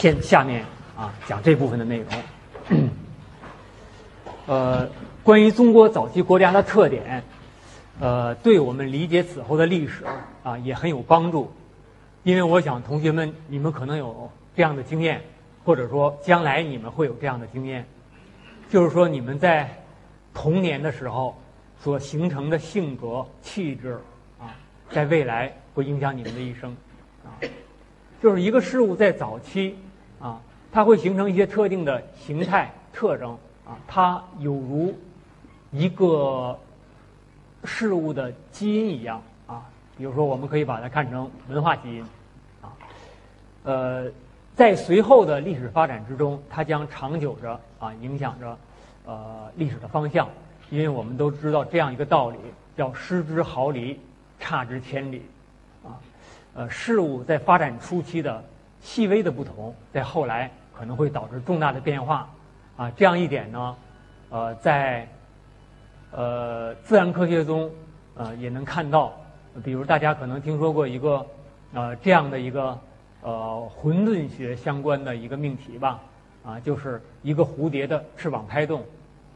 先下面啊讲这部分的内容。呃，关于中国早期国家的特点，呃，对我们理解此后的历史啊也很有帮助。因为我想同学们你们可能有这样的经验，或者说将来你们会有这样的经验，就是说你们在童年的时候所形成的性格气质啊，在未来会影响你们的一生啊。就是一个事物在早期，它会形成一些特定的形态特征啊，它有如一个事物的基因一样啊。比如说，我们可以把它看成文化基因啊。呃，在随后的历史发展之中，它将长久着啊影响着呃历史的方向，因为我们都知道这样一个道理，叫失之毫厘，差之千里啊。呃，事物在发展初期的细微的不同，在后来可能会导致重大的变化，啊，这样一点呢，呃，在呃自然科学中，呃，也能看到，比如大家可能听说过一个呃这样的一个呃混沌学相关的一个命题吧，啊，就是一个蝴蝶的翅膀拍动，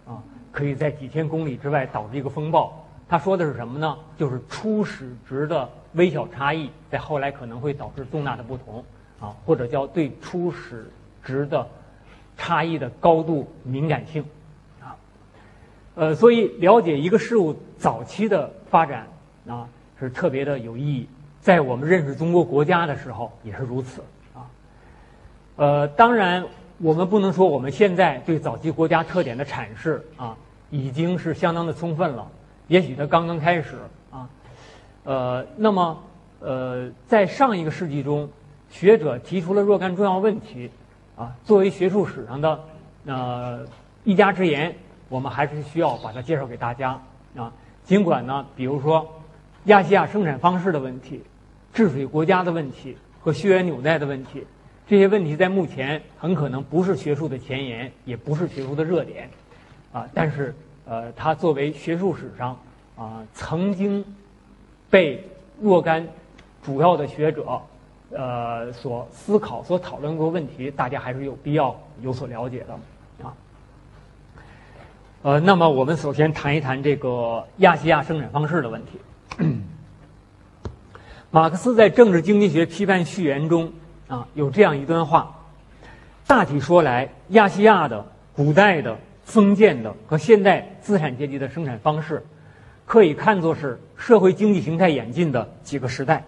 啊，可以在几千公里之外导致一个风暴。他说的是什么呢？就是初始值的微小差异，在后来可能会导致重大的不同，啊，或者叫对初始值的差异的高度敏感性，啊，呃，所以了解一个事物早期的发展啊是特别的有意义，在我们认识中国国家的时候也是如此，啊，呃，当然我们不能说我们现在对早期国家特点的阐释啊已经是相当的充分了。也许它刚刚开始啊，呃，那么呃，在上一个世纪中，学者提出了若干重要问题啊，作为学术史上的呃一家之言，我们还是需要把它介绍给大家啊。尽管呢，比如说亚细亚生产方式的问题、治水国家的问题和血缘纽带的问题，这些问题在目前很可能不是学术的前沿，也不是学术的热点啊，但是。呃，它作为学术史上啊曾经被若干主要的学者呃所思考、所讨论过问题，大家还是有必要有所了解的啊。呃，那么我们首先谈一谈这个亚细亚生产方式的问题。马克思在《政治经济学批判序言》中啊有这样一段话：大体说来，亚细亚的古代的。封建的和现代资产阶级的生产方式，可以看作是社会经济形态演进的几个时代。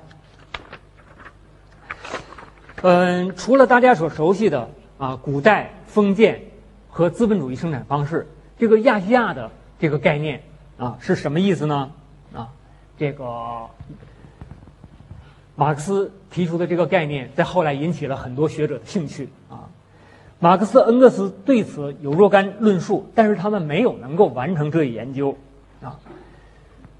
嗯，除了大家所熟悉的啊，古代封建和资本主义生产方式，这个亚细亚的这个概念啊是什么意思呢？啊，这个马克思提出的这个概念，在后来引起了很多学者的兴趣啊。马克思、恩格斯对此有若干论述，但是他们没有能够完成这一研究，啊，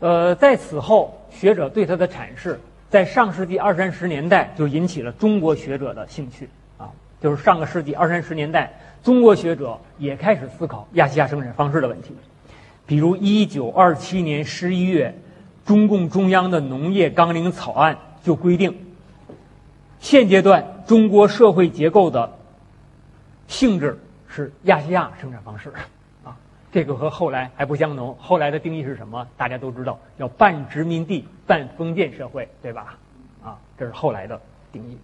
呃，在此后，学者对他的阐释，在上世纪二三十年代就引起了中国学者的兴趣，啊，就是上个世纪二三十年代，中国学者也开始思考亚细亚生产方式的问题，比如一九二七年十一月，中共中央的农业纲领草案就规定，现阶段中国社会结构的。性质是亚细亚生产方式，这个和后来还不相同。后来的定义是什么？大家都知道，叫半殖民地半封建社会，对吧？啊，这是后来的定义。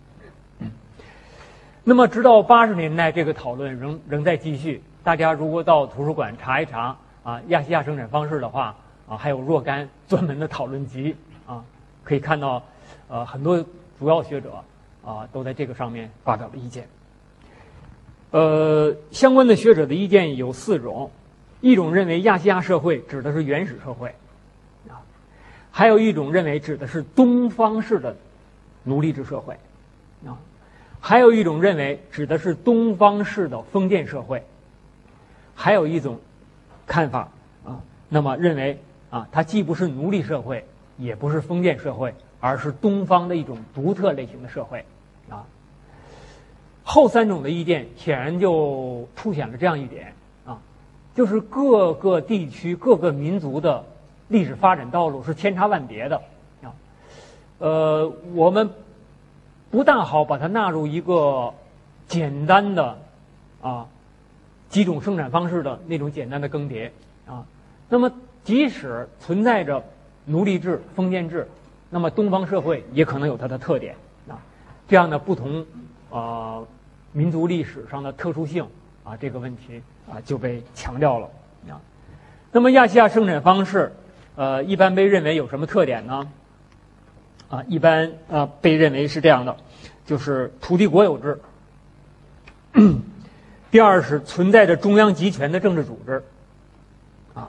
那么直到八十年代，这个讨论仍仍在继续。大家如果到图书馆查一查啊，亚细亚生产方式的话，啊，还有若干 专门的讨论集啊，可以看到，呃，很多主要学者啊都在这个上面发表了意见。呃，相关的学者的意见有四种，一种认为亚细亚社会指的是原始社会，啊，还有一种认为指的是东方式的奴隶制社会，啊，还有一种认为指的是东方式的封建社会，还有一种看法啊，那么认为啊，它既不是奴隶社会，也不是封建社会，而是东方的一种独特类型的社会，啊。后三种的意见显然就凸显了这样一点，就是各个地区、各个民族的历史发展道路是千差万别的啊。呃，我们不大好把它纳入一个简单的啊几种生产方式的那种简单的更迭啊。那么，即使存在着奴隶制、封建制，那么东方社会也可能有它的特点啊。这样的不同啊民族历史上的特殊性啊，这个问题啊就被强调了啊。那么亚细亚生产方式，呃，一般被认为有什么特点呢？啊，一般啊被认为是这样的，就是土地国有制。第二是存在着中央集权的政治组织。啊，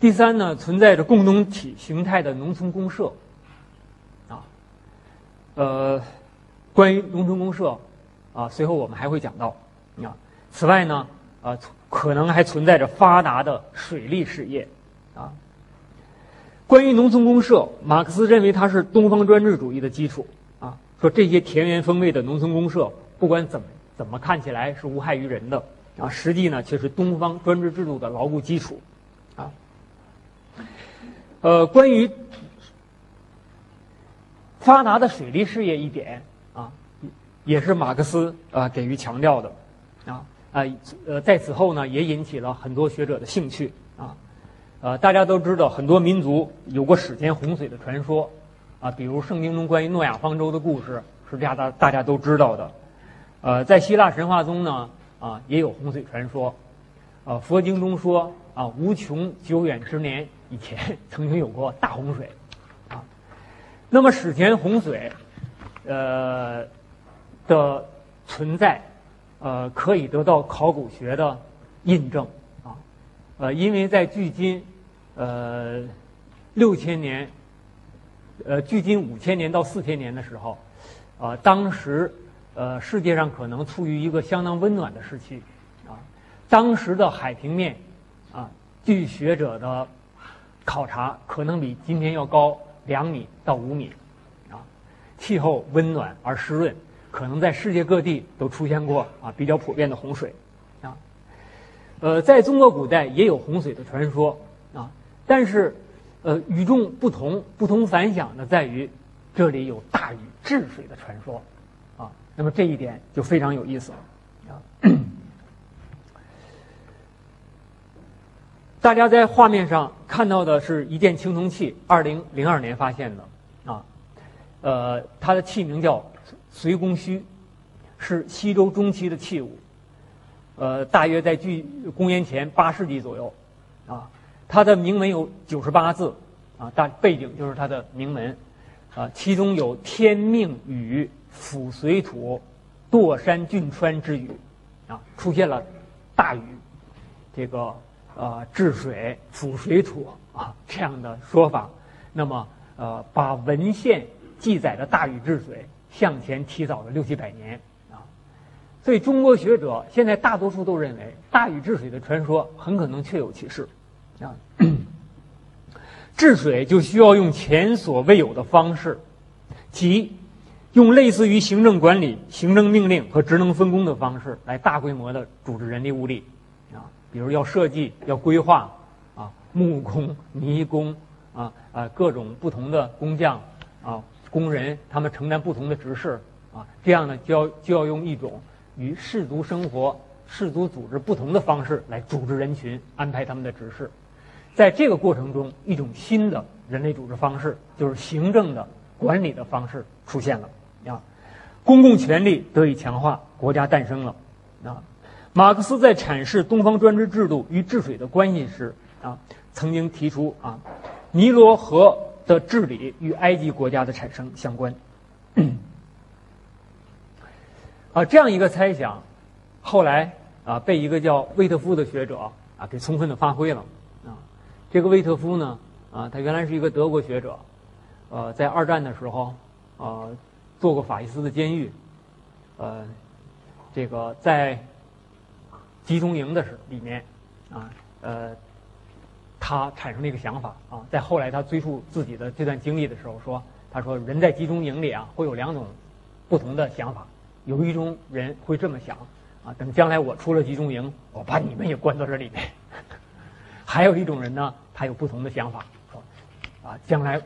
第三呢，存在着共同体形态的农村公社。啊，呃，关于农村公社，啊，随后我们还会讲到。啊，此外呢，啊，可能还存在着发达的水利事业。啊。关于农村公社，马克思认为它是东方专制主义的基础啊。说这些田园风味的农村公社，不管怎么怎么看起来是无害于人的啊，实际呢却是东方专制制度的牢固基础啊。呃，关于发达的水利事业一点啊，也是马克思啊给予强调的啊啊呃，在此后呢，也引起了很多学者的兴趣啊。呃，大家都知道，很多民族有过史前洪水的传说，啊，比如圣经中关于诺亚方舟的故事，是大家大家都知道的。呃，在希腊神话中呢，啊，也有洪水传说。呃，佛经中说，啊，无穷久远之年以前 曾经有过大洪水，啊，那么史前洪水，呃的存在，呃，可以得到考古学的印证，啊，呃，因为在距今。呃，六千年，呃，距今五千年到四千年的时候，啊，当时呃，世界上可能处于一个相当温暖的时期，啊，当时的海平面，啊，据学者的考察，可能比今天要高两米到五米，啊，气候温暖而湿润，可能在世界各地都出现过啊比较普遍的洪水，啊，呃，在中国古代也有洪水的传说啊。但是，呃，与众不同、不同凡响的在于，这里有大禹治水的传说，啊，那么这一点就非常有意思了，啊。大家在画面上看到的是一件青铜器，二零零二年发现的，啊，呃，它的器名叫随公须，是西周中期的器物，呃，大约在距公元前八世纪左右，啊。它的铭文有九十八字，啊，大背景就是它的铭文，啊，其中有“天命雨，抚水土，堕山峻川”之语，啊，出现了大禹这个呃治水辅水土啊这样的说法，那么呃把文献记载的大禹治水向前提早了六七百年啊，所以中国学者现在大多数都认为大禹治水的传说很可能确有其事。啊，治水就需要用前所未有的方式，即用类似于行政管理、行政命令和职能分工的方式来大规模的组织人力物力，啊，比如要设计、要规划，啊，木工、泥工，啊啊，各种不同的工匠，啊，工人他们承担不同的职事，啊，这样呢就要就要用一种与氏族生活、氏族组织不同的方式来组织人群，安排他们的职事。在这个过程中，一种新的人类组织方式，就是行政的管理的方式出现了啊，公共权力得以强化，国家诞生了啊。马克思在阐释东方专制制度与治水的关系时啊，曾经提出啊，尼罗河的治理与埃及国家的产生相关啊，这样一个猜想，后来啊被一个叫魏特夫的学者啊给充分的发挥了啊。这个魏特夫呢，啊，他原来是一个德国学者，呃，在二战的时候，呃，做过法西斯的监狱，呃，这个在集中营的时里面，啊，呃，他产生了一个想法啊，在后来他追溯自己的这段经历的时候说，他说人在集中营里啊，会有两种不同的想法，有一种人会这么想，啊，等将来我出了集中营，我把你们也关到这里面。还有一种人呢，他有不同的想法，说，啊，将来，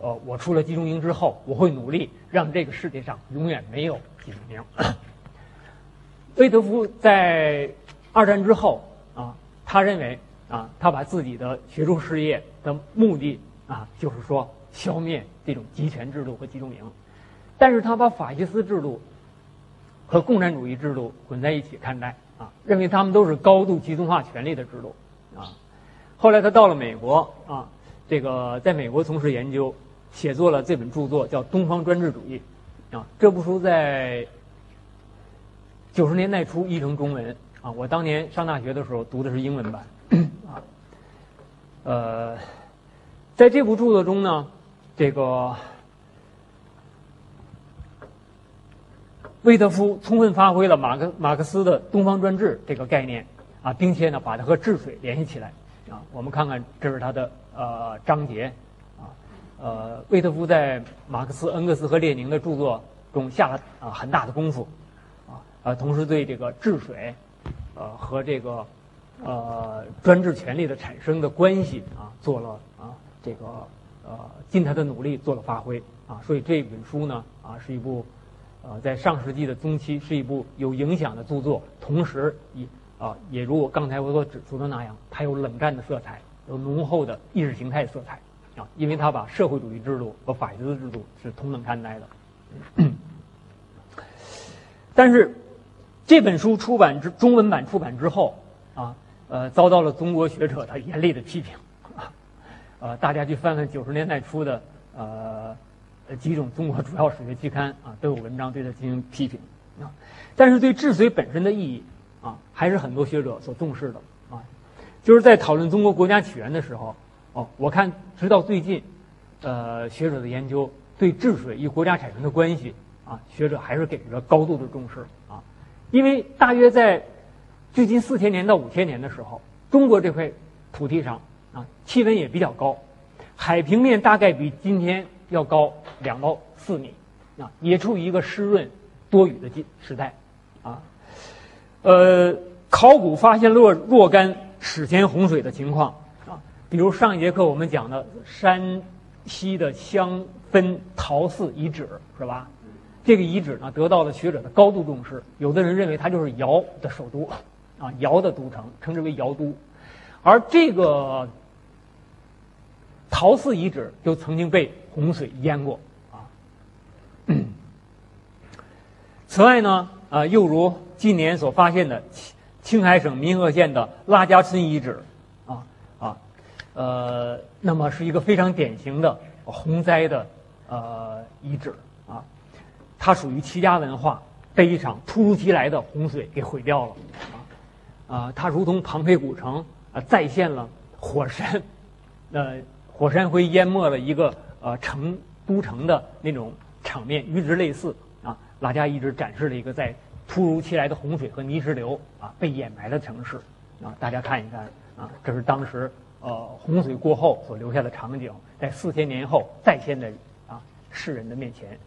呃，我出了集中营之后，我会努力让这个世界上永远没有集中营。魏德夫在二战之后啊，他认为啊，他把自己的学术事业的目的啊，就是说消灭这种集权制度和集中营，但是他把法西斯制度和共产主义制度混在一起看待啊，认为他们都是高度集中化权力的制度啊。后来他到了美国啊，这个在美国从事研究，写作了这本著作叫《东方专制主义》啊。这部书在九十年代初译成中文啊。我当年上大学的时候读的是英文版啊。呃，在这部著作中呢，这个魏特夫充分发挥了马克马克思的东方专制这个概念啊，并且呢，把它和治水联系起来。啊，我们看看，这是他的呃章节，啊，呃，魏特夫在马克思、恩格斯和列宁的著作中下了啊很大的功夫，啊，同时对这个治水，呃和这个呃专制权力的产生的关系啊做了啊这个呃尽他的努力做了发挥啊，所以这本书呢啊是一部呃在上世纪的中期是一部有影响的著作，同时也。啊，也如我刚才我所指出的那样，它有冷战的色彩，有浓厚的意识形态色彩，啊，因为它把社会主义制度和法西斯制度是同等看待的。但是，这本书出版之中文版出版之后，呃，遭到了中国学者的严厉的批评，啊，呃，大家去翻翻九十年代初的呃几种中国主要史学期刊啊，都有文章对它进行批评，啊，但是对治水本身的意义。啊，还是很多学者所重视的。啊，就是在讨论中国国家起源的时候，哦，我看直到最近，呃，学者的研究对治水与国家产生的关系啊，学者还是给予了高度的重视。啊，因为大约在最近四千年到五千年的时候，中国这块土地上啊，气温也比较高，海平面大概比今天要高两到四米啊，也处于一个湿润多雨的季时代啊。呃，考古发现若若干史前洪水的情况啊，比如上一节课我们讲的山西的香分陶寺遗址是吧？这个遗址呢得到了学者的高度重视，有的人认为它就是尧的首都，啊，尧的都城，称之为尧都，而这个陶寺遗址就曾经被洪水淹过啊。此外呢，啊，又如。近年所发现的青青海省民和县的拉家村遗址，啊啊，呃，那么是一个非常典型的洪灾的呃遗址啊，它属于齐家文化被一场突如其来的洪水给毁掉了啊，它如同庞培古城啊再现了火山，呃火山灰淹没了一个呃城都城的那种场面，与之类似啊，拉家一直展示了一个在。突如其来的洪水和泥石流啊，被掩埋的城市啊，大家看一看啊，这是当时呃洪水过后所留下的场景，在四千年后再现在啊世人的面前，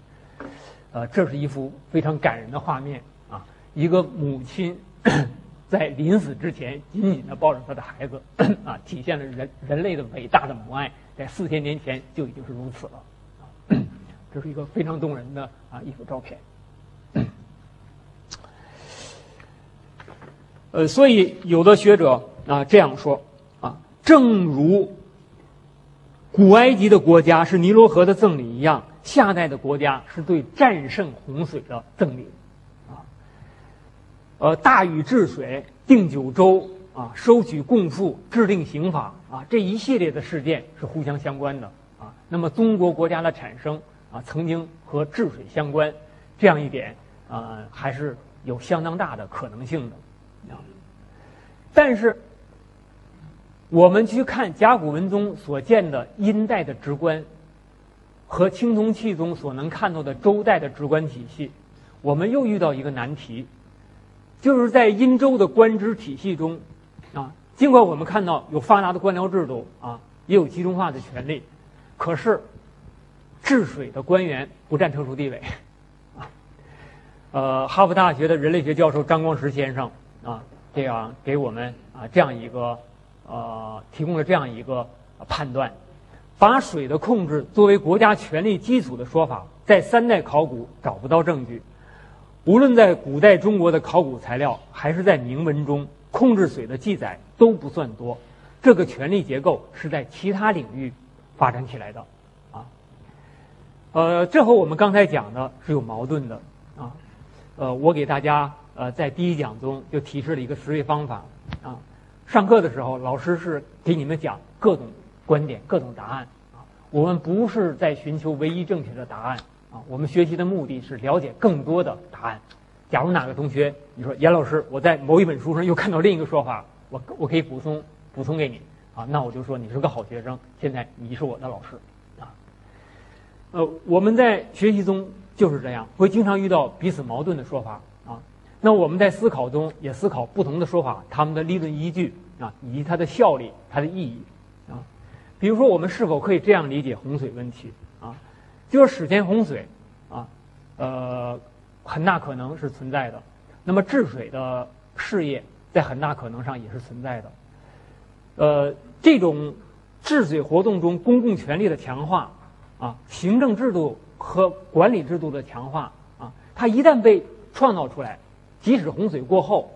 呃，这是一幅非常感人的画面啊，一个母亲在临死之前紧紧地抱着他的孩子 啊，体现了人人类的伟大的母爱，在四千年前就已经是如此了，这是一个非常动人的啊一幅照片。呃，所以有的学者啊这样说啊，正如古埃及的国家是尼罗河的赠礼一样，夏代的国家是对战胜洪水的赠礼。呃，大禹治水、定九州啊、收取贡赋、制定刑法啊，这一系列的事件是互相相关的啊。那么，中国国家的产生啊，曾经和治水相关，这样一点啊，还是有相当大的可能性的。但是，我们去看甲骨文中所见的殷代的直观，和青铜器中所能看到的周代的直观体系，我们又遇到一个难题，就是在殷周的官职体系中，啊，尽管我们看到有发达的官僚制度啊，也有集中化的权力，可是治水的官员不占特殊地位，啊，呃，哈佛大学的人类学教授张光实先生啊。这样给我们啊这样一个呃提供了这样一个判断，把水的控制作为国家权力基础的说法，在三代考古找不到证据。无论在古代中国的考古材料，还是在铭文中，控制水的记载都不算多。这个权力结构是在其他领域发展起来的，啊，呃，这和我们刚才讲的是有矛盾的，啊，呃，我给大家呃在第一讲中就提示了一个思维方法，啊，上课的时候老师是给你们讲各种观点、各种答案，啊，我们不是在寻求唯一正确的答案。啊，我们学习的目的是了解更多的答案。假如哪个同学你说严老师，我在某一本书上又看到另一个说法，我我可以补充补充给你啊，那我就说你是个好学生，现在你是我的老师啊。呃，我们在学习中就是这样，会经常遇到彼此矛盾的说法啊。那我们在思考中也思考不同的说法，他们的理论依据啊，以及它的效力、它的意义啊。比如说，我们是否可以这样理解洪水问题？就是史前洪水，啊，呃，很大可能是存在的。那么治水的事业在很大可能上也是存在的。呃，这种治水活动中公共权力的强化，啊，行政制度和管理制度的强化，啊，它一旦被创造出来，即使洪水过后，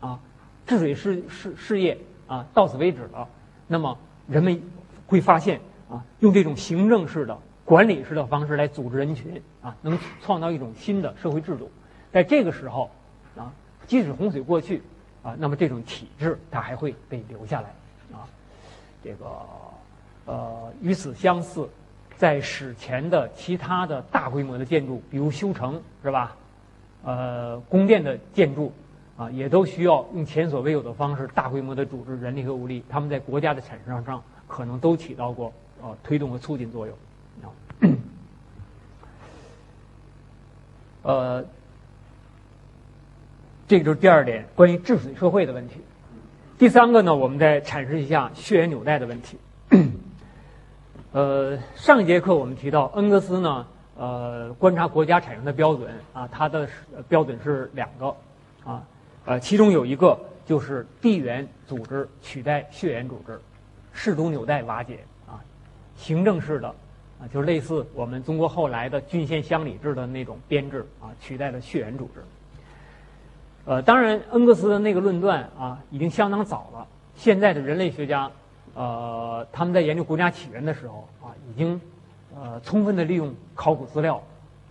啊，治水事事事业啊到此为止了，那么人们会发现，啊，用这种行政式的。管理式的方式来组织人群啊，能创造一种新的社会制度。在这个时候啊，即使洪水过去啊，那么这种体制它还会被留下来啊。这个呃，与此相似，在史前的其他的大规模的建筑，比如修城是吧？呃，宫殿的建筑啊，也都需要用前所未有的方式大规模的组织人力和物力。他们在国家的产生上可能都起到过呃推动和促进作用。呃，这个就是第二点关于治水社会的问题。第三个呢，我们再阐释一下血缘纽带的问题。呃，上一节课我们提到恩格斯呢，呃，观察国家产生的标准啊，它的标准是两个啊，呃，其中有一个就是地缘组织取代血缘组织，氏族纽带瓦解啊，行政式的。啊，就是类似我们中国后来的郡县乡里制的那种编制啊，取代了血缘组织。呃，当然，恩格斯的那个论断啊，已经相当早了。现在的人类学家，呃，他们在研究国家起源的时候啊，已经呃充分的利用考古资料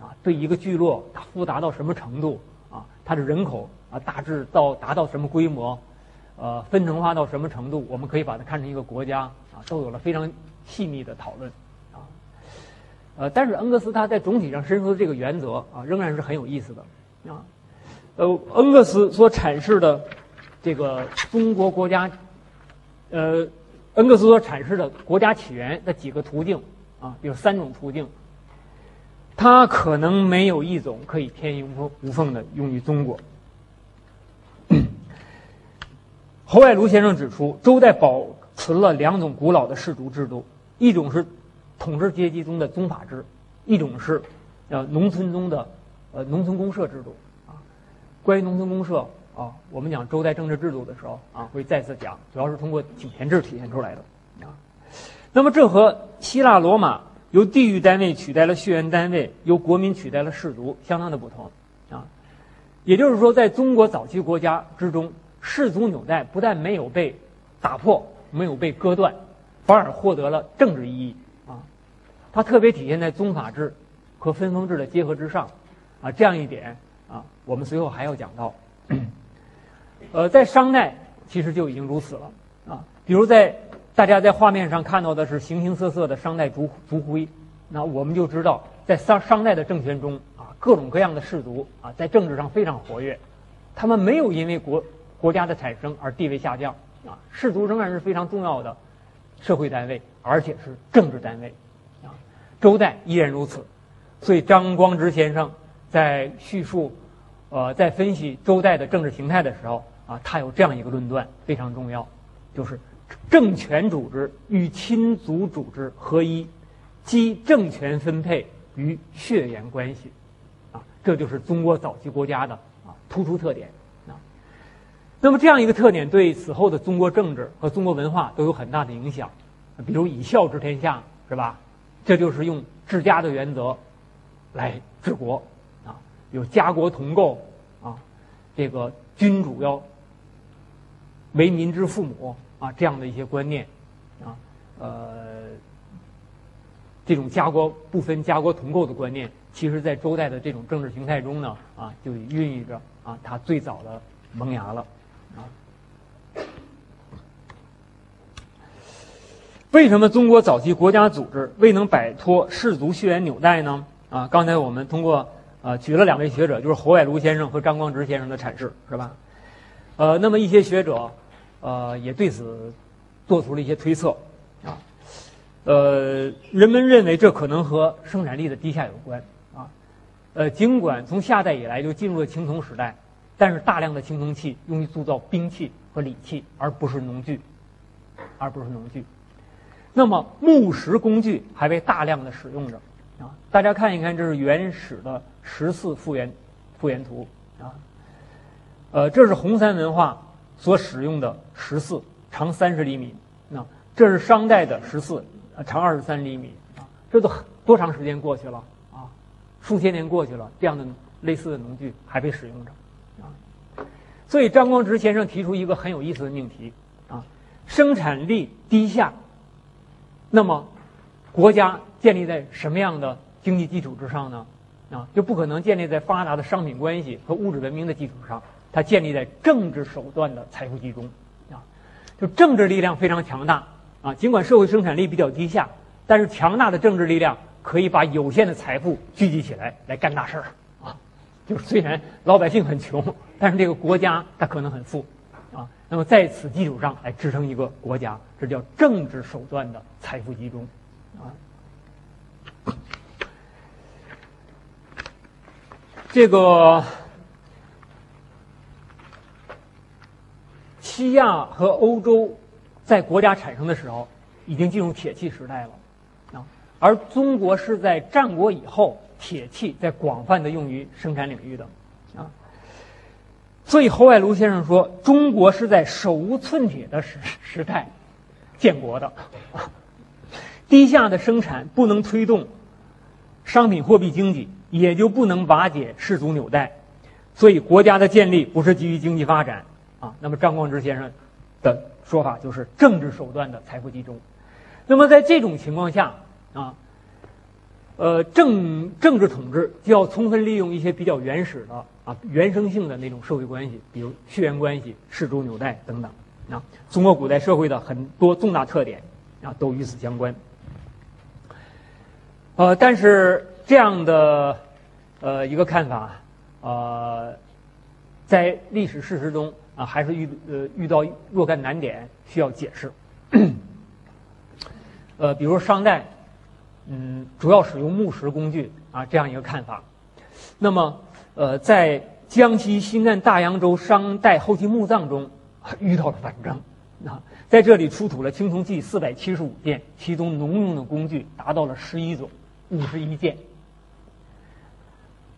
啊，对一个聚落它复杂到什么程度啊，它的人口啊大致到达到什么规模，呃，分层化到什么程度，我们可以把它看成一个国家啊，都有了非常细密的讨论。呃，但是恩格斯他在总体上伸出的这个原则啊，仍然是很有意思的啊。呃，恩格斯所阐释的这个中国国家，呃，恩格斯所阐释的国家起源的几个途径啊，有三种途径，它可能没有一种可以天衣无缝无缝的用于中国。侯爱庐先生指出，周代保存了两种古老的氏族制度，一种是。统治阶级中的宗法制，一种是，呃，农村中的，呃，农村公社制度，啊，关于农村公社啊，我们讲周代政治制度的时候啊，会再次讲，主要是通过井田制体现出来的，啊，那么这和希腊罗马由地域单位取代了血缘单位，由国民取代了氏族，相当的不同，啊，也就是说，在中国早期国家之中，氏族纽带不但没有被打破，没有被割断，反而获得了政治意义。它特别体现在宗法制和分封制的结合之上，啊，这样一点啊，我们随后还要讲到。呃，在商代其实就已经如此了啊，比如在大家在画面上看到的是形形色色的商代族族徽，那我们就知道在商商代的政权中啊，各种各样的氏族啊，在政治上非常活跃，他们没有因为国国家的产生而地位下降啊，氏族仍然是非常重要的社会单位，而且是政治单位。周代依然如此，所以张光直先生在叙述，呃，在分析周代的政治形态的时候啊，他有这样一个论断非常重要，就是政权组织与亲族组织合一，即政权分配与血缘关系，啊，这就是中国早期国家的啊突出特点啊。那么这样一个特点对此后的中国政治和中国文化都有很大的影响，比如以孝治天下，是吧？这就是用治家的原则来治国，啊，有家国同构啊这个君主要为民之父母啊这样的一些观念啊，呃，这种家国不分家国同构的观念，其实在周代的这种政治形态中呢啊，就孕育着啊它最早的萌芽了啊。为什么中国早期国家组织未能摆脱氏族血缘纽带呢？啊，刚才我们通过呃举了两位学者，就是侯外庐先生和张光直先生的阐释，是吧？呃，那么一些学者，呃，也对此做出了一些推测，啊，呃，人们认为这可能和生产力的低下有关，啊，呃，尽管从夏代以来就进入了青铜时代，但是大量的青铜器用于铸造兵器和礼器，而不是农具，而不是农具。那么木石工具还被大量的使用着，啊，大家看一看，这是原始的十四复原复原图，啊，呃，这是红山文化所使用的十四，长三十厘米，那这是商代的十四，长二十三厘米，啊，这都多长时间过去了啊？数千年过去了，这样的类似的农具还被使用着，啊，所以张光直先生提出一个很有意思的命题，啊，生产力低下。那么，国家建立在什么样的经济基础之上呢？啊，就不可能建立在发达的商品关系和物质文明的基础上，它建立在政治手段的财富集中，啊，就政治力量非常强大啊。尽管社会生产力比较低下，但是强大的政治力量可以把有限的财富聚集起来来干大事儿啊。就是虽然老百姓很穷，但是这个国家它可能很富。啊，那么在此基础上来支撑一个国家，这叫政治手段的财富集中，啊，这个西亚和欧洲在国家产生的时候已经进入铁器时代了，啊，而中国是在战国以后，铁器在广泛的用于生产领域的。所以侯外庐先生说，中国是在手无寸铁的时时代建国的，低下的生产不能推动商品货币经济，也就不能瓦解氏族纽带。所以国家的建立不是基于经济发展啊。那么张光直先生的说法就是政治手段的财富集中。那么在这种情况下啊。呃，政政治统治就要充分利用一些比较原始的啊原生性的那种社会关系，比如血缘关系、氏族纽带等等啊。中国古代社会的很多重大特点啊都与此相关。呃，但是这样的呃一个看法呃，在历史事实中啊还是遇呃遇到若干难点需要解释。呃，比如商代。嗯，主要使用木石工具啊，这样一个看法。那么，呃，在江西新干大洋洲商代后期墓葬中遇到了反正啊，在这里出土了青铜器四百七十五件，其中农用的工具达到了十一种，五十一件。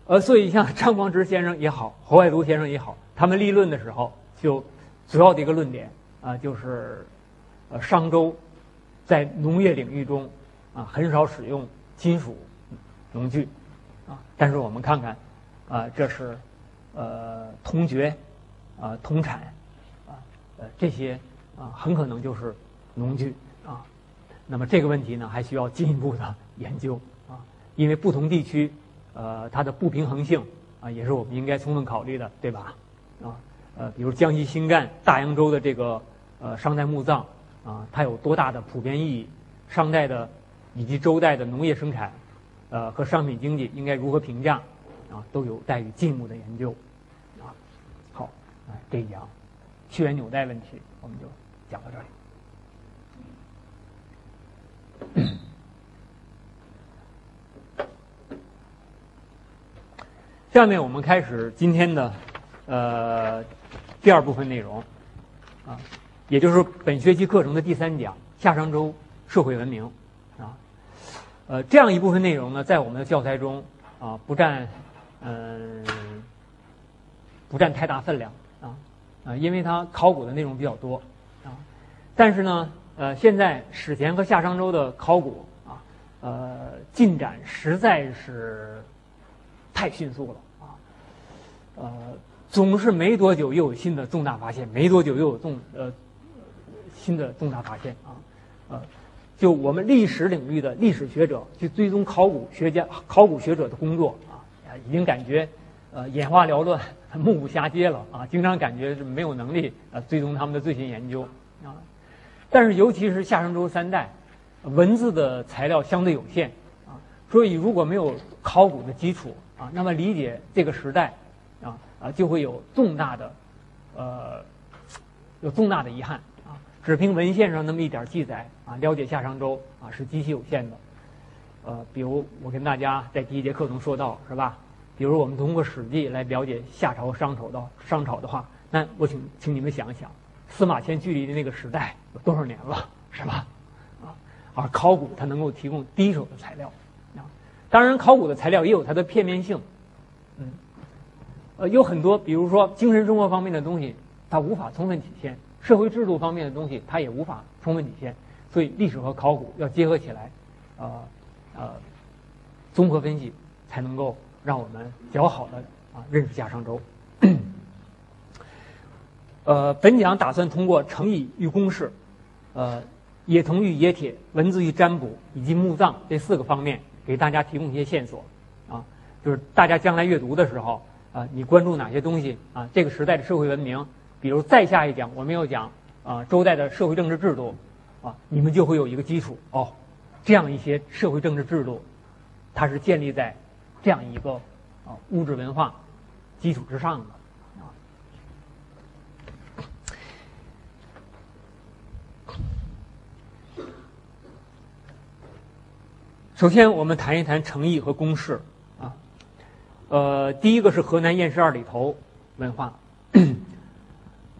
呃，所以像张光直先生也好，侯外庐先生也好，他们立论的时候，就主要的一个论点啊，就是呃，商周在农业领域中。啊，很少使用金属农具，啊，但是我们看看，啊，这是呃铜爵，啊铜铲，啊呃这些啊很可能就是农具啊。那么这个问题呢，还需要进一步的研究啊，因为不同地区呃它的不平衡性啊也是我们应该充分考虑的，对吧？啊呃，比如江西新干大洋洲的这个呃商代墓葬啊，它有多大的普遍意义？商代的。以及周代的农业生产，呃和商品经济应该如何评价，啊都有待于进一步的研究，啊好，这一讲血缘纽带问题我们就讲到这里。下面我们开始今天的呃第二部分内容，啊也就是本学期课程的第三讲夏商周社会文明。呃，这样一部分内容呢，在我们的教材中啊，不占嗯不占太大分量啊啊，因为它考古的内容比较多啊。但是呢，呃，现在史前和夏商周的考古啊，呃，进展实在是太迅速了啊。呃，总是没多久又有新的重大发现，没多久又有重呃新的重大发现啊，呃，就我们历史领域的历史学者去追踪考古学家、考古学者的工作啊，已经感觉呃眼花缭乱、目不暇接了啊，经常感觉是没有能力呃追踪他们的最新研究啊。但是尤其是夏商周三代，文字的材料相对有限啊，所以如果没有考古的基础啊，那么理解这个时代啊啊就会有重大的呃有重大的遗憾。只凭文献上那么一点记载啊，了解夏商周啊是极其有限的。呃，比如我跟大家在第一节课中说到，是吧？比如我们通过《史记》来了解夏朝、商朝的商朝的话，那我请请你们想一想，司马迁距离的那个时代有多少年了，是吧？啊，而考古它能够提供第一手的材料啊。当然，考古的材料也有它的片面性，嗯，呃，有很多，比如说精神生活方面的东西，它无法充分体现。社会制度方面的东西，它也无法充分体现，所以历史和考古要结合起来，呃，呃，综合分析，才能够让我们较好的啊认识夏商周。呃，本讲打算通过成语与公式，呃，冶铜与冶铁，文字与占卜以及墓葬这四个方面，给大家提供一些线索，啊，就是大家将来阅读的时候，啊，你关注哪些东西啊？这个时代的社会文明。比如再下一讲，我们要讲啊周代的社会政治制度，啊，你们就会有一个基础哦。这样一些社会政治制度，它是建立在这样一个啊物质文化基础之上的。首先，我们谈一谈诚意和公式啊。呃，第一个是河南偃师二里头文化。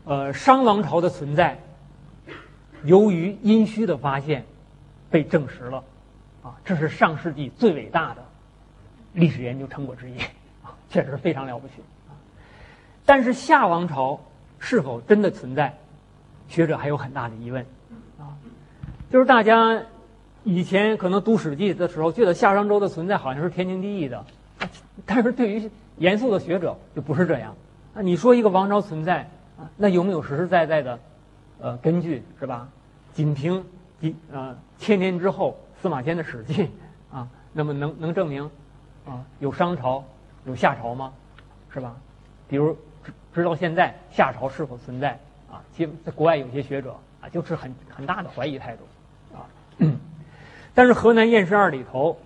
呃，商王朝的存在，由于殷墟的发现，被证实了，啊，这是上世纪最伟大的历史研究成果之一，啊，确实非常了不起，但是夏王朝是否真的存在，学者还有很大的疑问，啊，就是大家以前可能读《史记》的时候，觉得夏商周的存在好像是天经地义的，但是对于严肃的学者就不是这样，啊，你说一个王朝存在。那有没有实实在在的，呃，根据是吧？仅凭一呃千年之后司马迁的《史记》啊，那么能能证明啊有商朝有夏朝吗？是吧？比如直直到现在夏朝是否存在啊？其在国外有些学者啊，就是很很大的怀疑态度啊。但是河南偃师二里头，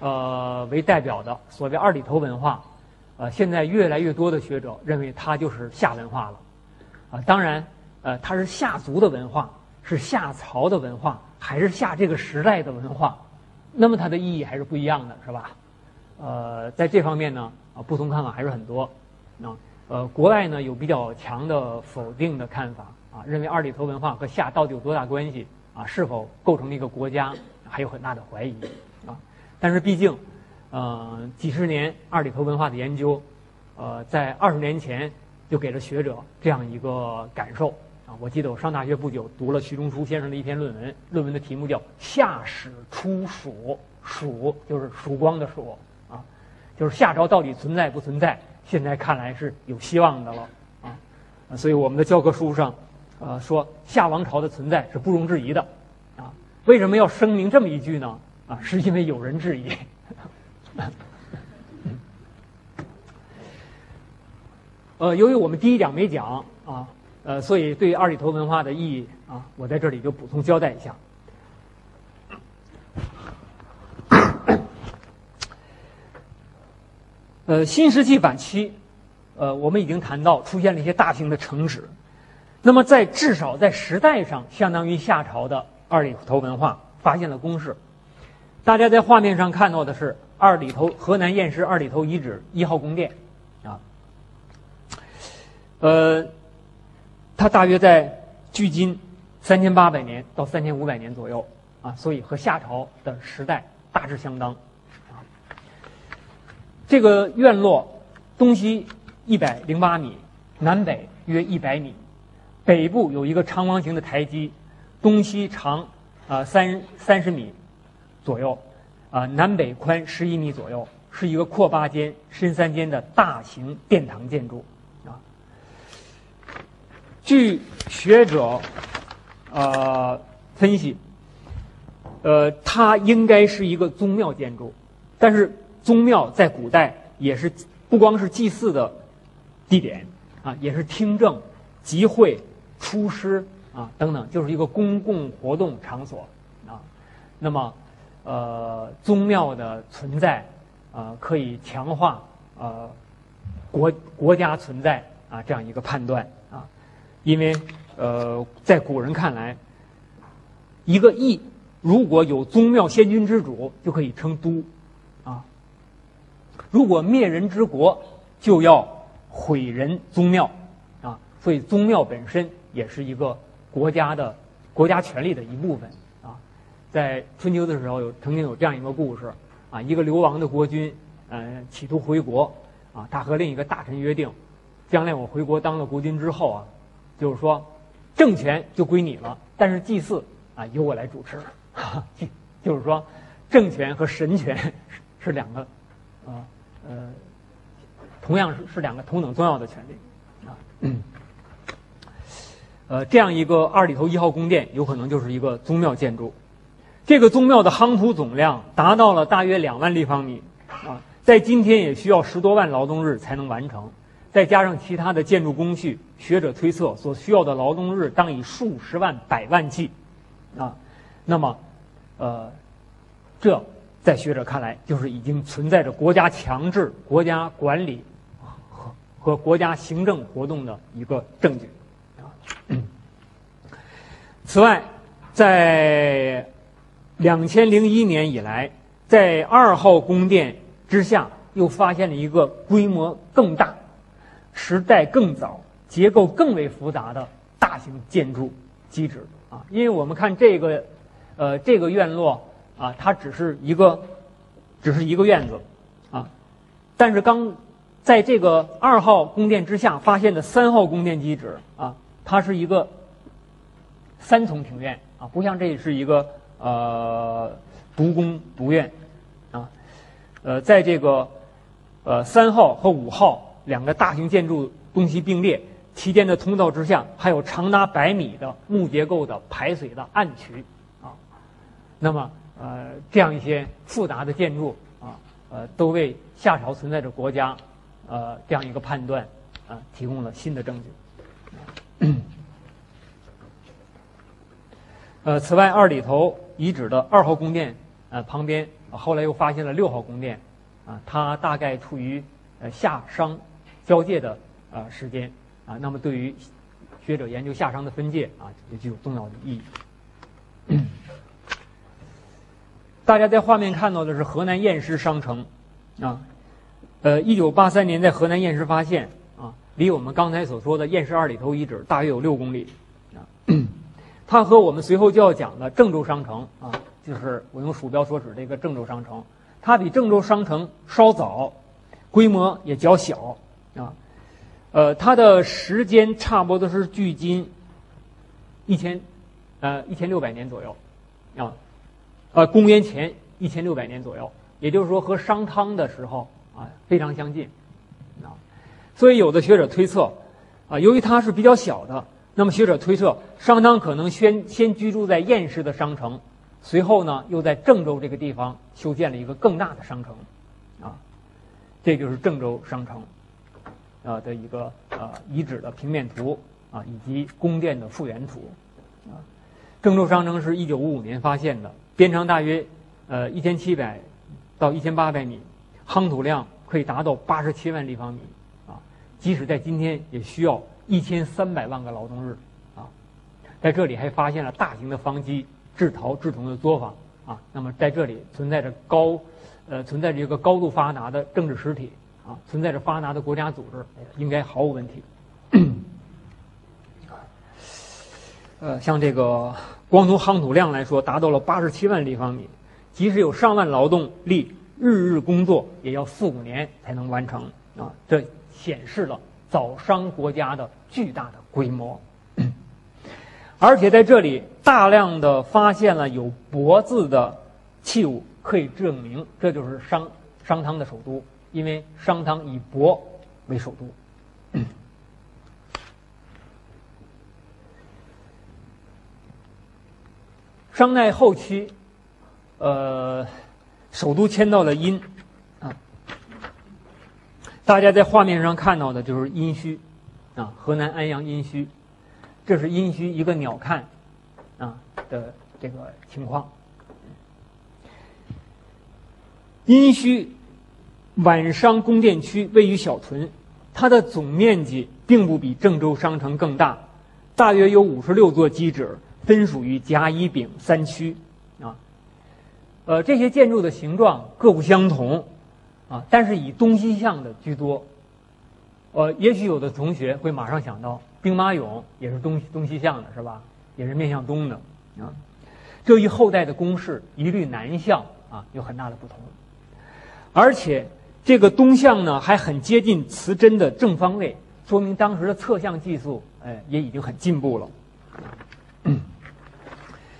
呃为代表的所谓二里头文化，呃现在越来越多的学者认为它就是夏文化了。啊，当然，呃，它是夏族的文化，是夏朝的文化，还是夏这个时代的文化，那么它的意义还是不一样的，是吧？呃，在这方面呢，啊，不同看法还是很多。啊，呃，国外呢有比较强的否定的看法，啊，认为二里头文化和夏到底有多大关系？啊，是否构成了一个国家，还有很大的怀疑。啊，但是毕竟，呃，几十年二里头文化的研究，呃，在二十年前。就给了学者这样一个感受啊！我记得我上大学不久，读了徐中书先生的一篇论文，论文的题目叫《夏始出蜀》，蜀就是曙光的蜀啊，就是夏朝到底存在不存在？现在看来是有希望的了啊！所以我们的教科书上，呃，说夏王朝的存在是不容置疑的啊。为什么要声明这么一句呢？啊，是因为有人质疑。呃，由于我们第一讲没讲啊，呃，所以对二里头文化的意义啊，我在这里就补充交代一下。呃，新石器晚期，呃，我们已经谈到出现了一些大型的城址，那么在至少在时代上，相当于夏朝的二里头文化发现了宫室。大家在画面上看到的是二里头河南偃师二里头遗址一号宫殿。呃，它大约在距今三千八百年到三千五百年左右啊，所以和夏朝的时代大致相当。啊，这个院落东西一百零八米，南北约一百米，北部有一个长方形的台基，东西长啊三三十米左右，啊南北宽十一米左右，是一个阔八间、深三间的大型殿堂建筑。据学者呃分析，呃，它应该是一个宗庙建筑，但是宗庙在古代也是不光是祭祀的地点啊，也是听政、集会、出师啊等等，就是一个公共活动场所啊。那么，呃，宗庙的存在啊，可以强化呃国国家存在啊这样一个判断，因为呃，在古人看来，一个邑如果有宗庙先君之主，就可以称都啊；如果灭人之国，就要毁人宗庙啊。所以宗庙本身也是一个国家的国家权力的一部分啊。在春秋的时候，有曾经有这样一个故事啊，一个流亡的国君，呃，企图回国啊，他和另一个大臣约定，将来我回国当了国君之后啊，就是说政权就归你了，但是祭祀啊由我来主持。就是说，政权和神权是两个，啊呃，同样是是两个同等重要的权利，啊，呃，这样一个二里头一号宫殿有可能就是一个宗庙建筑，这个宗庙的夯土总量达到了大约两万立方米，啊，在今天也需要十多万劳动日才能完成，再加上其他的建筑工序，学者推测所需要的劳动日当以数十万、百万计，啊。那么，呃，这在学者看来，就是已经存在着国家强制、国家管理和和国家行政活动的一个证据。啊，此外，在两千零一年以来，在二号宫殿之下又发现了一个规模更大、时代更早、结构更为复杂的大型建筑基址。啊，因为我们看这个。呃，这个院落啊，它只是一个，只是一个院子，啊，但是刚在这个二号宫殿之下发现的三号宫殿基址啊，它是一个三重庭院啊，不像这是一个呃独宫独院啊，呃，在这个呃三号和五号两个大型建筑东西并列，其间的通道之下还有长达百米的木结构的排水的暗渠。啊那么，呃，这样一些复杂的建筑啊，呃，都为夏朝存在着国家，呃，这样一个判断啊，提供了新的证据。呃，此外，二里头遗址的二号宫殿呃旁边，后来又发现了六号宫殿，啊，它大概处于呃夏商交界的呃时间啊，那么对于学者研究夏商的分界啊，也具有重要的意义。大家在画面看到的是河南偃师商城，啊，呃，一九八三年在河南偃师发现，啊，离我们刚才所说的偃师二里头遗址大约有六公里，啊，它和我们随后就要讲的郑州商城，啊，就是我用鼠标所指这个郑州商城，它比郑州商城稍早，规模也较小，啊，呃，它的时间差不多是距今一千，呃，一千六百年左右，啊。呃，公元前一千六百年左右，也就是说和商汤的时候啊非常相近，啊，所以有的学者推测，啊，由于它是比较小的，那么学者推测商汤可能先先居住在燕市的商城，随后呢又在郑州这个地方修建了一个更大的商城，啊，这就是郑州商城，啊的一个呃遗址的平面图啊以及宫殿的复原图，啊，郑州商城是一九五五年发现的。边长大约，呃，一千七百到一千八百米，夯土量可以达到八十七万立方米，啊，即使在今天也需要一千三百万个劳动日，啊，在这里还发现了大型的方基制陶制铜的作坊，啊，那么在这里存在着高，呃，存在着一个高度发达的政治实体，存在着发达的国家组织，应该毫无问题。呃，像这个光从夯土量来说，达到了八十七万立方米，即使有上万劳动力日日工作，也要四五年才能完成啊！这显示了早商国家的巨大的规模，而且在这里大量的发现了有“亳”字的器物，可以证明这就是商商汤的首都，因为商汤以亳为首都。商代后期，呃，首都迁到了殷，啊，大家在画面上看到的就是殷墟，啊，河南安阳殷墟，这是殷墟一个鸟瞰，啊的这个情况。殷墟皖商宫殿区位于小屯，它的总面积并不比郑州商城更大，大约有五十六座基址。分属于甲、乙、丙三区，啊，呃，这些建筑的形状各不相同，啊，但是以东西向的居多。呃，也许有的同学会马上想到，兵马俑也是东东西向的，是吧？也是面向东的，啊，这与后代的宫室一律南向啊有很大的不同。而且这个东向呢，还很接近磁针的正方位，说明当时的测向技术，哎，也已经很进步了。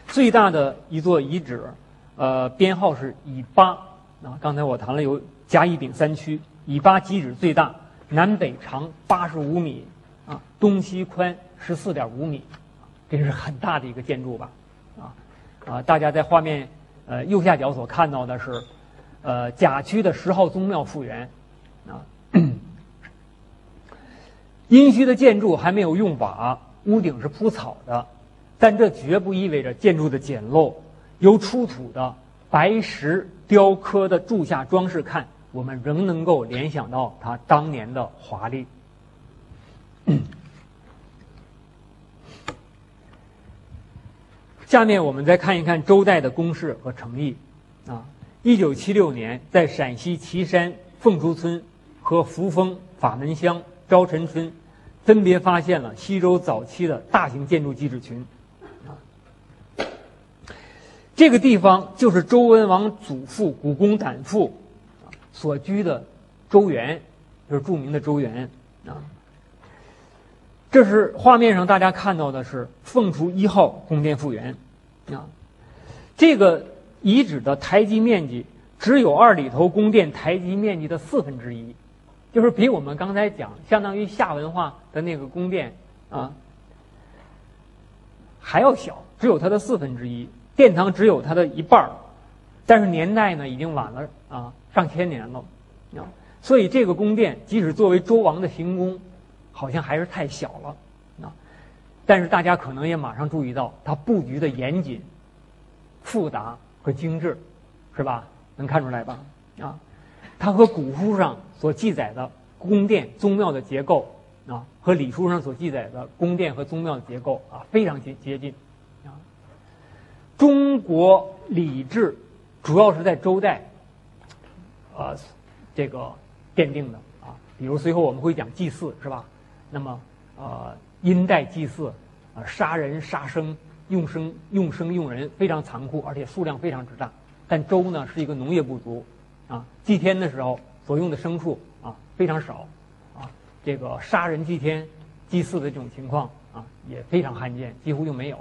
最大的一座遗址，呃，编号是乙八啊。刚才我谈了有甲、乙、丙三区，乙八基址最大，南北长八十五米，啊，东西宽十四点五米，这是很大的一个建筑吧，啊啊！大家在画面呃右下角所看到的是，呃，甲区的十号宗庙复原，啊，殷墟的建筑还没有用瓦，屋顶是铺草的。但这绝不意味着建筑的简陋。由出土的白石雕刻的柱下装饰看，我们仍能够联想到它当年的华丽。下面我们再看一看周代的宫室和城邑。啊，一九七六年，在陕西岐山凤雏村和扶风法门乡招陈村，分别发现了西周早期的大型建筑基址群。这个地方就是周文王祖父古公胆父所居的周原，就是著名的周原啊。这是画面上大家看到的是凤雏一号宫殿复原啊。这个遗址的台基面积只有二里头宫殿台基面积的四分之一，就是比我们刚才讲相当于夏文化的那个宫殿啊还要小，只有它的四分之一。殿堂只有它的一半儿，但是年代呢已经晚了啊上千年了啊，所以这个宫殿即使作为周王的行宫，好像还是太小了啊。但是大家可能也马上注意到它布局的严谨、复杂和精致，是吧？能看出来吧？啊，它和古书上所记载的宫殿宗庙的结构啊，和礼书上所记载的宫殿和宗庙的结构啊非常接接近。啊中国礼制主要是在周代，呃，这个奠定的啊。比如随后我们会讲祭祀，是吧？那么，呃，殷代祭祀，啊，杀人杀生，用生用生用人，非常残酷，而且数量非常之大。但周呢是一个农业部族，啊，祭天的时候所用的牲畜啊非常少，啊，这个杀人祭天、祭祀的这种情况啊也非常罕见，几乎就没有。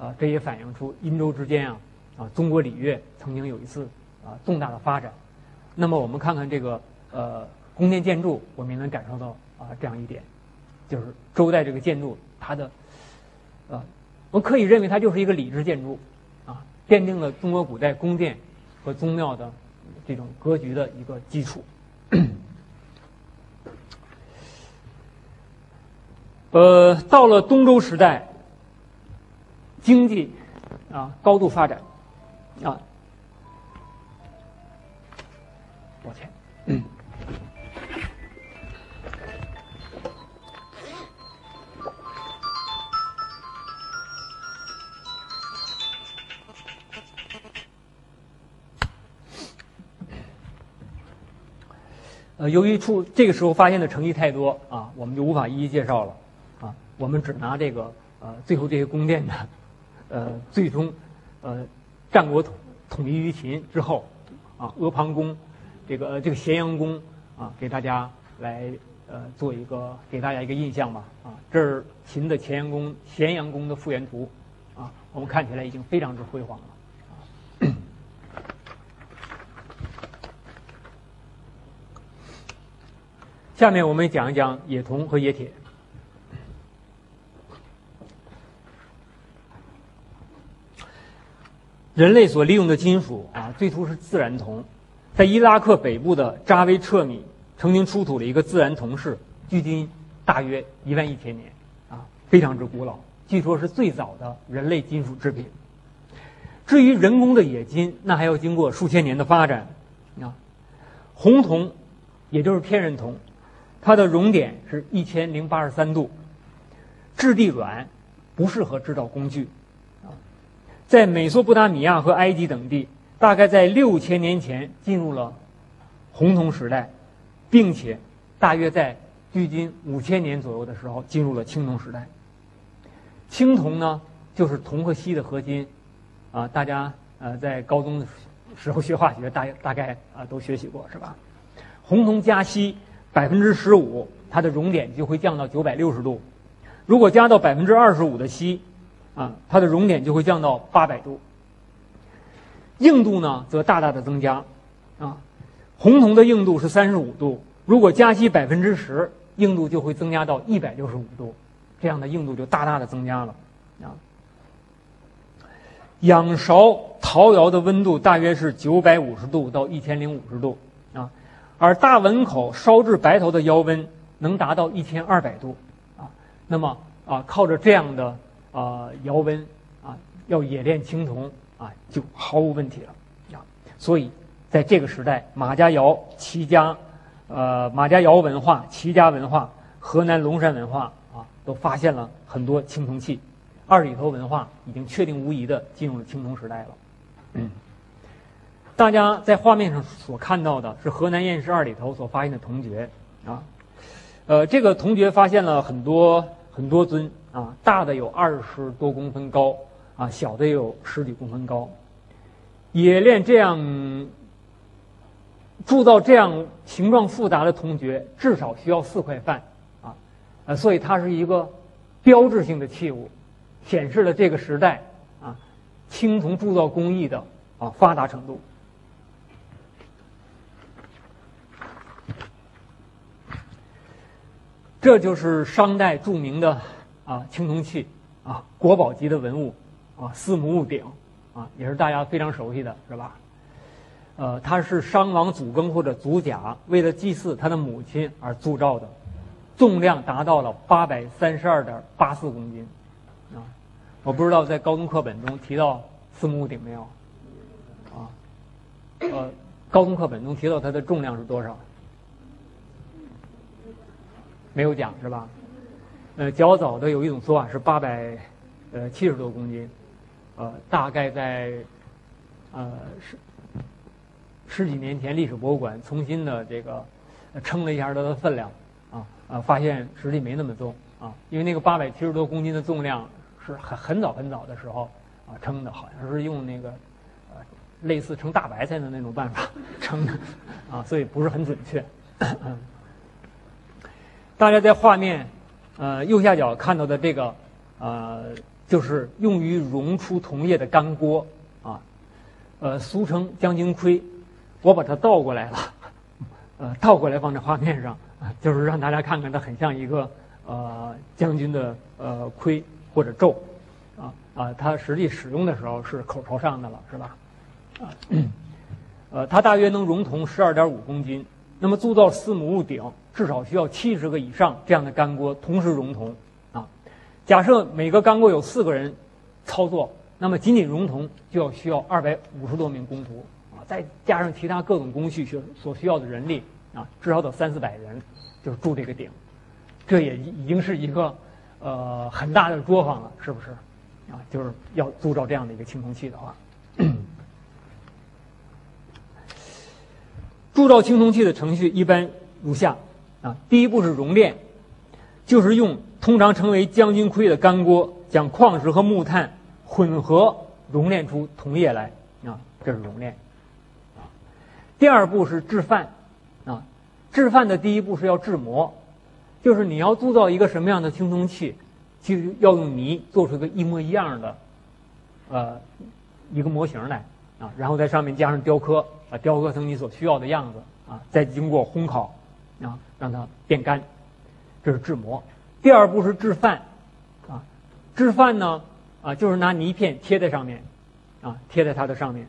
啊，这也反映出殷周之间啊，啊，中国礼乐曾经有一次啊重大的发展。那么我们看看这个呃宫殿建筑，我们也能感受到啊这样一点，就是周代这个建筑它的，呃，我们可以认为它就是一个礼制建筑，啊，奠定了中国古代宫殿和宗庙的这种格局的一个基础。呃，到了东周时代。经济啊高度发展啊，呃，由于出这个时候发现的成绩太多啊，我们就无法一一介绍了啊，我们只拿这个呃最后这些宫殿的。呃，最终，呃，战国统统一于秦之后，啊，阿房宫，这个这个咸阳宫，啊，给大家来呃做一个给大家一个印象吧，啊，这是秦的乾阳宫咸阳宫的复原图，啊，我们看起来已经非常之辉煌了，啊，下面我们讲一讲冶铜和冶铁。人类所利用的金属啊，最初是自然铜，在伊拉克北部的扎维彻米曾经出土了一个自然铜饰，距今大约一万一千年，啊，非常之古老，据说是最早的人类金属制品。至于人工的冶金，那还要经过数千年的发展，啊，红铜，也就是天然铜，它的熔点是一千零八十三度，质地软，不适合制造工具。在美索不达米亚和埃及等地，大概在六千年前进入了红铜时代，并且大约在距今五千年左右的时候进入了青铜时代。青铜呢，就是铜和锡的合金，啊，大家呃在高中的时候学化学，大大概啊都学习过是吧？红铜加锡百分之十五，它的熔点就会降到九百六十度；如果加到百分之二十五的锡。啊，它的熔点就会降到八百度，硬度呢则大大的增加，啊，红铜的硬度是三十五度，如果加锡百分之十，硬度就会增加到一百六十五度，这样的硬度就大大的增加了，啊，仰韶陶窑的温度大约是九百五十度到一千零五十度，而大汶口烧制白陶的窑温能达到一千二百度，啊，那么啊，靠着这样的。啊，窑温啊，要冶炼青铜啊，就毫无问题了啊。所以，在这个时代，马家窑、齐家，呃，马家窑文化、齐家文化、河南龙山文化啊，都发现了很多青铜器。二里头文化已经确定无疑的进入了青铜时代了。嗯，大家在画面上所看到的是河南偃师二里头所发现的铜爵啊，呃，这个铜爵发现了很多很多尊。啊，大的有二十多公分高，啊，小的有十几公分高。冶炼这样铸造这样形状复杂的铜爵，至少需要四块饭，啊，呃，所以它是一个标志性的器物，显示了这个时代啊青铜铸造工艺的啊发达程度。这就是商代著名的。啊，青铜器，啊，国宝级的文物，啊，四目鼎，啊，也是大家非常熟悉的，是吧？呃，它是商王祖庚或者祖甲为了祭祀他的母亲而铸造的，重量达到了八百三十二点八四公斤，啊，我不知道在高中课本中提到四目鼎没有？啊，呃，高中课本中提到它的重量是多少？没有讲是吧？呃，较早的有一种说法是八百，呃，七十多公斤，呃，大概在，呃，十十几年前，历史博物馆重新的这个称了一下它的分量，啊啊，发现实际没那么重啊，因为那个八百七十多公斤的重量是很很早很早的时候啊称的，好像是用那个呃类似称大白菜的那种办法 称的，啊，所以不是很准确。大家在画面。呃，右下角看到的这个，呃，就是用于熔出铜液的干锅，啊，呃，俗称将军盔。我把它倒过来了，呃，倒过来放在画面上，就是让大家看看它很像一个呃将军的呃盔或者胄，啊啊，它实际使用的时候是口朝上的了，是吧？啊，呃，它大约能熔铜十二点五公斤。那么铸造四母戊鼎至少需要七十个以上这样的干锅同时熔铜，啊，假设每个干锅有四个人操作，那么仅仅熔铜就要需要二百五十多名工徒，啊，再加上其他各种工序需所需要的人力，啊，至少得三四百人，就是铸这个鼎，这也已经是一个呃很大的作坊了，是不是？啊，就是要铸造这样的一个青铜器的话。铸造青铜器的程序一般如下：啊，第一步是熔炼，就是用通常称为将军盔的干锅，将矿石和木炭混合熔炼出铜液来。啊，这是熔炼。第二步是制范，啊，制范的第一步是要制模，就是你要铸造一个什么样的青铜器，就要用泥做出一个一模一样的，呃，一个模型来，啊，然后在上面加上雕刻。啊，雕刻成你所需要的样子啊，再经过烘烤，啊，让它变干，这是制模。第二步是制范，啊，制范呢，啊，就是拿泥片贴在上面，啊贴在它的上面，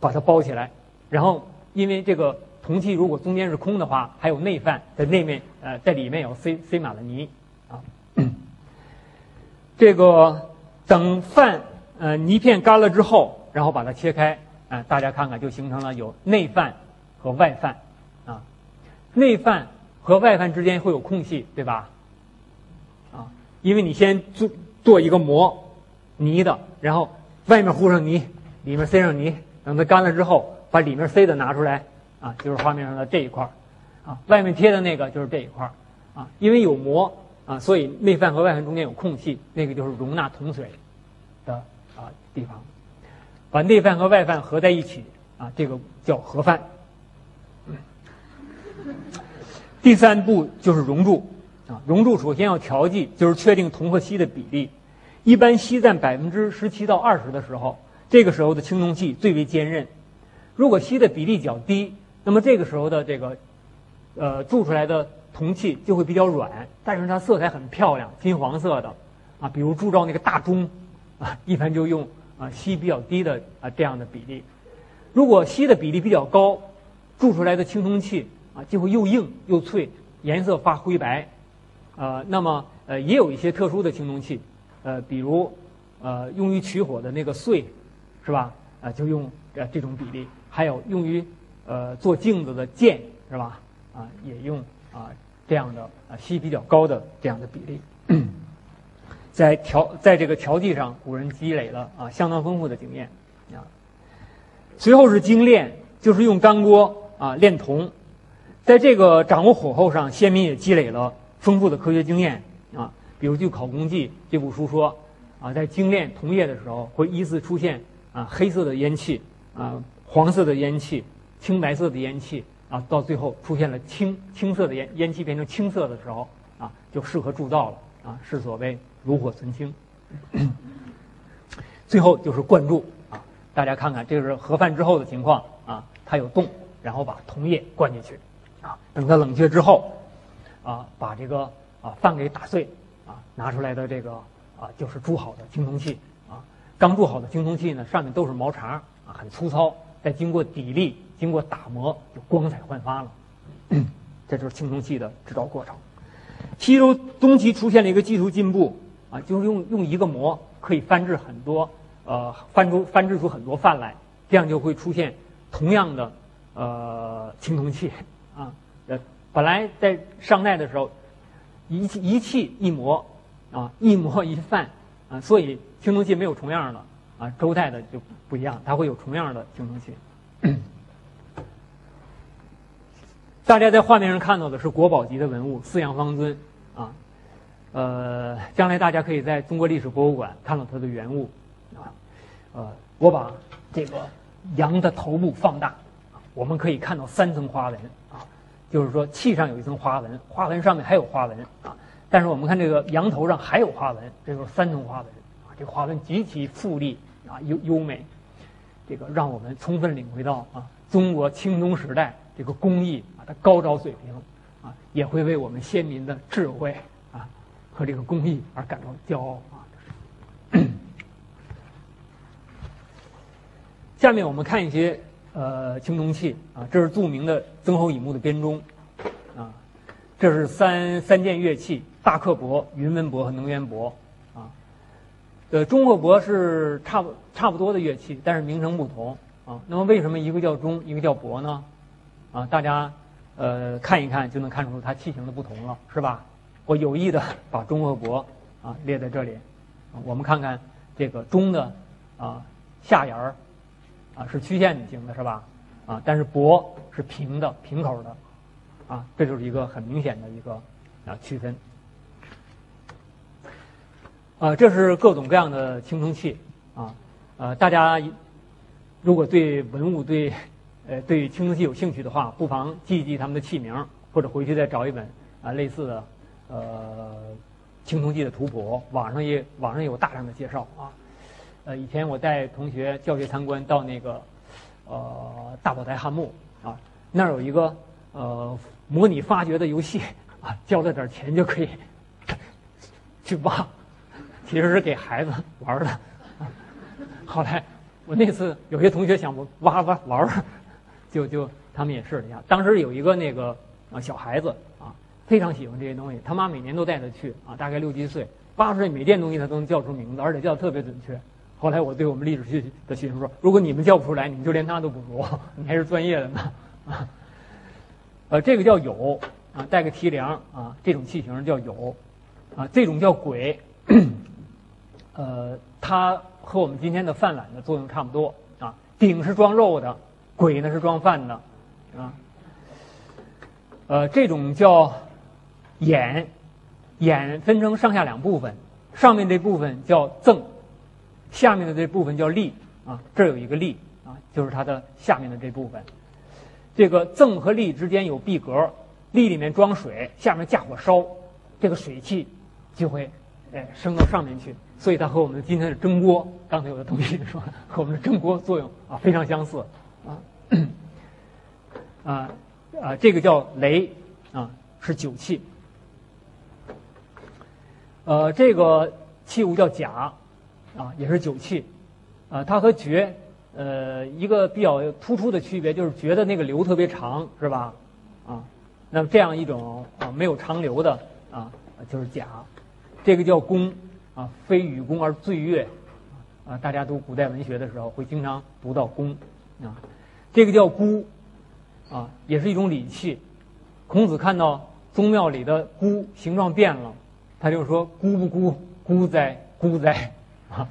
把它包起来。然后因为这个铜器如果中间是空的话，还有内范在内面，呃，在里面有塞塞满了泥啊。这个等饭呃泥片干了之后，然后把它切开，啊，大家看看就形成了有内范和外范，啊，内范和外范之间会有空隙，对吧？啊，因为你先做做一个模，泥的，然后外面糊上泥，里面塞上泥，等它干了之后，把里面塞的拿出来，啊，就是画面上的这一块，啊，外面贴的那个就是这一块，啊，因为有膜。啊，所以内范和外范中间有空隙，那个就是容纳铜水的啊地方。把内饭和外饭合在一起啊，这个叫合饭。第三步就是熔铸啊，熔铸首先要调剂，就是确定铜和锡的比例。一般锡占百分之十七到二十的时候，这个时候的青铜器最为坚韧。如果锡的比例较低，那么这个时候的这个呃铸出来的。铜器就会比较软，但是它色彩很漂亮，金黄色的，啊，比如铸造那个大钟，啊，一般就用啊锡比较低的啊这样的比例。如果锡的比例比较高，铸出来的青铜器啊就会又硬又脆，颜色发灰白，呃，那么呃也有一些特殊的青铜器，呃，比如呃用于取火的那个穗，是吧？啊，就用呃这种比例，还有用于呃做镜子的剑，是吧？啊，也用啊。这样的啊，锡比较高的这样的比例，在调在这个调剂上，古人积累了啊相当丰富的经验啊。随后是精炼，就是用干锅啊炼铜，在这个掌握火候上，先民也积累了丰富的科学经验啊。比如《就考工记》这部书说啊，在精炼铜液的时候，会依次出现啊黑色的烟气啊、黄色的烟气、青白色的烟气。啊，到最后出现了青青色的烟烟气变成青色的时候，啊，就适合铸造了啊，是所谓炉火纯青。最后就是灌注啊，大家看看这是盒饭之后的情况啊，它有洞，然后把铜液灌进去，啊，等它冷却之后，啊，把这个啊饭给打碎，啊，拿出来的这个啊就是铸好的青铜器啊，刚铸好的青铜器呢，上面都是毛茬啊，很粗糙，再经过砥砺。经过打磨，就光彩焕发了。这就是青铜器的制造过程。西周中期出现了一个技术进步啊，就是用用一个模可以翻制很多，呃，翻出翻制出很多饭来，这样就会出现同样的呃青铜器啊。呃，本来在商代的时候，一一器一模啊，一模一范啊，所以青铜器没有重样的啊。周代的就不一样，它会有重样的青铜器。大家在画面上看到的是国宝级的文物四羊方尊，啊，呃，将来大家可以在中国历史博物馆看到它的原物，啊，呃，我把这个羊的头部放大，我们可以看到三层花纹，啊，就是说器上有一层花纹，花纹上面还有花纹，啊，但是我们看这个羊头上还有花纹，这就是三层花纹，啊，这花纹极其富丽，啊，优优美，这个让我们充分领会到啊，中国青铜时代这个工艺啊。的高招水平，啊，也会为我们先民的智慧和这个工艺而感到骄傲啊。下面我们看一些呃青铜器啊，这是著名的曾侯乙墓的编钟啊，这是三三件乐器：大克帛、云纹帛和能源帛啊。呃，钟和帛是差不差不多的乐器，但是名称不同啊。那么为什么一个叫钟，一个叫帛呢？啊，大家。呃，看一看就能看出它器型的不同了，是吧？我有意的把中和帛啊列在这里，我们看看这个中的啊下沿儿啊是曲线型的，是吧？啊，但是帛是平的，平口的，啊，这就是一个很明显的一个啊区分。啊，这是各种各样的青铜器啊，呃，大家如果对文物对。呃，对青铜器有兴趣的话，不妨记一记他们的器名，或者回去再找一本啊类似的呃青铜器的图谱，网上也网上有大量的介绍啊。呃，以前我带同学教学参观到那个呃大宝台汉墓啊，那儿有一个呃模拟发掘的游戏 啊，交了点钱就可以 去挖，其实是给孩子玩的。后来我那次有些同学想挖挖玩儿，就就他们也试了一下。当时有一个那个啊小孩子啊，非常喜欢这些东西，他妈每年都带他去啊，大概六七岁，八十岁每件东西他都能叫出名字，而且叫的特别准确。后来我对我们历史系的学生说：“如果你们叫不出来，你们就连他都不如，你还是专业的呢。”啊，呃，这个叫有啊，带个提梁啊，这种器型叫有啊，这种叫鬼，呃，它和我们今天的饭碗的作用差不多啊。鼎是装肉的，鬼呢是装饭的啊。呃，这种叫眼，眼分成上下两部分，上面这部分叫赠。下面的这部分叫立啊，这有一个立啊，就是它的下面的这部分。这个赠和立之间有壁格，立里面装水，下面架火烧，这个水汽就会哎升到上面去，所以它和我们今天的蒸锅，刚才有的同学说和我们的蒸锅作用啊非常相似啊 啊啊，这个叫雷啊，是酒器。呃，这个器物叫甲。啊，也是酒器，啊，它和爵，呃，一个比较突出的区别就是爵的那个流特别长，是吧？啊，那么这样一种啊没有长流的啊，就是甲，这个叫弓，啊，非与弓而醉月，啊，大家读古代文学的时候会经常读到弓，啊，这个叫孤，啊，也是一种礼器。孔子看到宗庙里的孤形状变了，他就说：“孤不孤？孤哉，孤哉！”啊，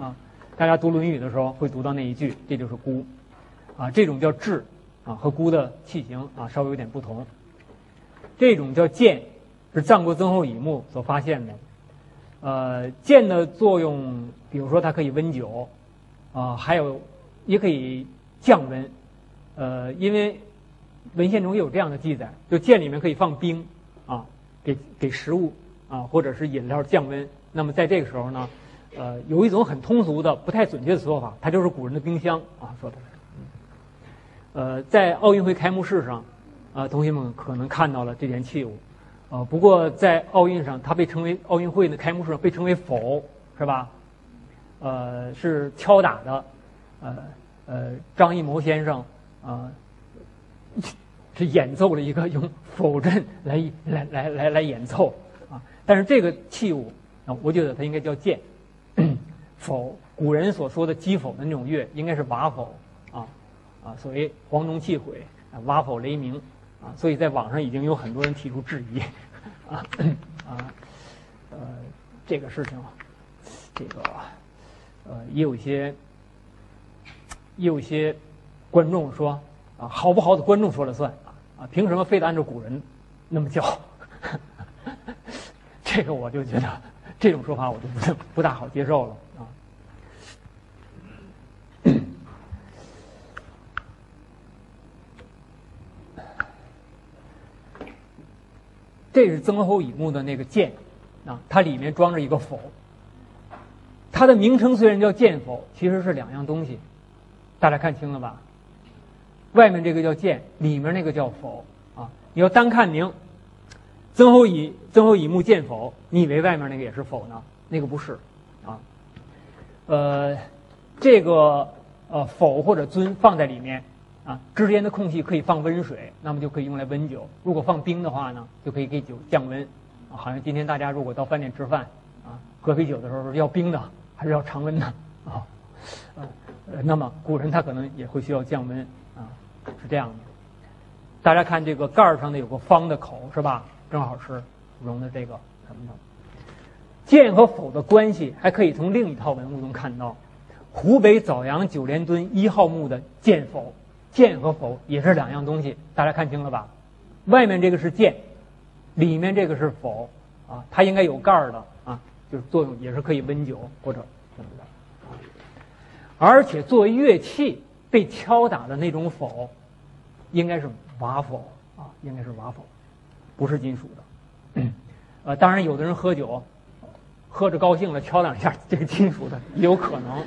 啊，大家读《论语》的时候会读到那一句，这就是孤，啊，这种叫雉，啊，和孤的器型啊稍微有点不同。这种叫剑，是战国曾侯乙墓所发现的。呃，剑的作用，比如说它可以温酒，啊，还有也可以降温。呃，因为文献中有这样的记载，就剑里面可以放冰，啊，给给食物啊或者是饮料降温。那么在这个时候呢？呃，有一种很通俗的、不太准确的说法，它就是古人的冰箱啊，说的。呃，在奥运会开幕式上，啊，同学们可能看到了这件器物，啊，不过在奥运上，它被称为奥运会的开幕式被称为否，是吧？呃，是敲打的，呃呃，张艺谋先生啊，是演奏了一个用否阵来来来来来演奏但是这个器物啊，我觉得它应该叫剑。否，古人所说的击否的那种乐，应该是瓦否啊啊，所谓黄钟泣毁，瓦否雷鸣啊，所以在网上已经有很多人提出质疑啊啊呃，这个事情，这个呃也有一些也有些观众说啊，好不好的观众说了算啊，凭什么非得按照古人那么叫？这个我就觉得这种说法我就不不大好接受了啊。这是曾侯乙墓的那个剑，啊，它里面装着一个否。它的名称虽然叫剑否，其实是两样东西，大家看清了吧？外面这个叫剑，里面那个叫否啊。你要单看名，曾侯乙曾侯乙墓见否，你以为外面那个也是否呢？那个不是，啊，呃，这个呃否或者尊放在里面。啊，之间的空隙可以放温水，那么就可以用来温酒。如果放冰的话呢，就可以给酒降温。好像今天大家如果到饭店吃饭，啊，喝啤酒的时候是要冰的还是要常温的？啊，呃，那么古人他可能也会需要降温，啊，是这样的。大家看这个盖儿上的有个方的口，是吧？正好是容的这个什么的。剑和否的关系还可以从另一套文物中看到，湖北枣阳九连墩一号墓的剑否。剑和否也是两样东西，大家看清了吧？外面这个是剑，里面这个是否啊？它应该有盖儿的啊，就是作用也是可以温酒或者什么的。而且作为乐器被敲打的那种否，应该是瓦否啊，应该是瓦否，不是金属的。呃，当然有的人喝酒，喝着高兴了敲两下 这个金属的也有可能。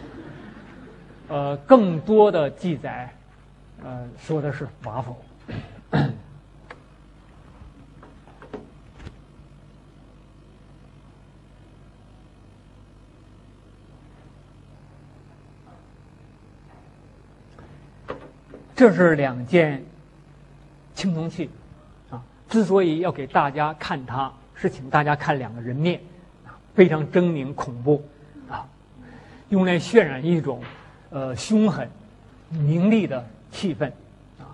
呃，更多的记载。呃，说的是瓦否？这是两件青铜器，之所以要给大家看它，是请大家看两个人面，非常狰狞恐怖，啊，用来渲染一种呃凶狠、凌厉的气氛，啊，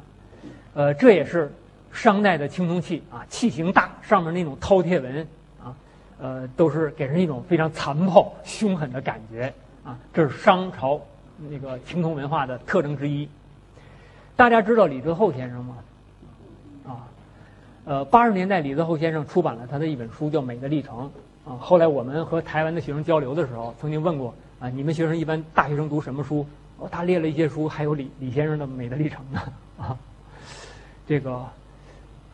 呃，这也是商代的青铜器啊，器型大，上面那种饕餮纹，啊，呃，都是给人一种非常残暴、凶狠的感觉，啊，这是商朝那个青铜文化的特征之一。大家知道李泽厚先生吗？呃，八十年代李泽厚先生出版了他的一本书，叫《美的历程》啊。后来我们和台湾的学生交流的时候，曾经问过啊，你们学生一般大学生读什么书？哦，他列了一些书，还有李李先生的《美的历程》呢啊。这个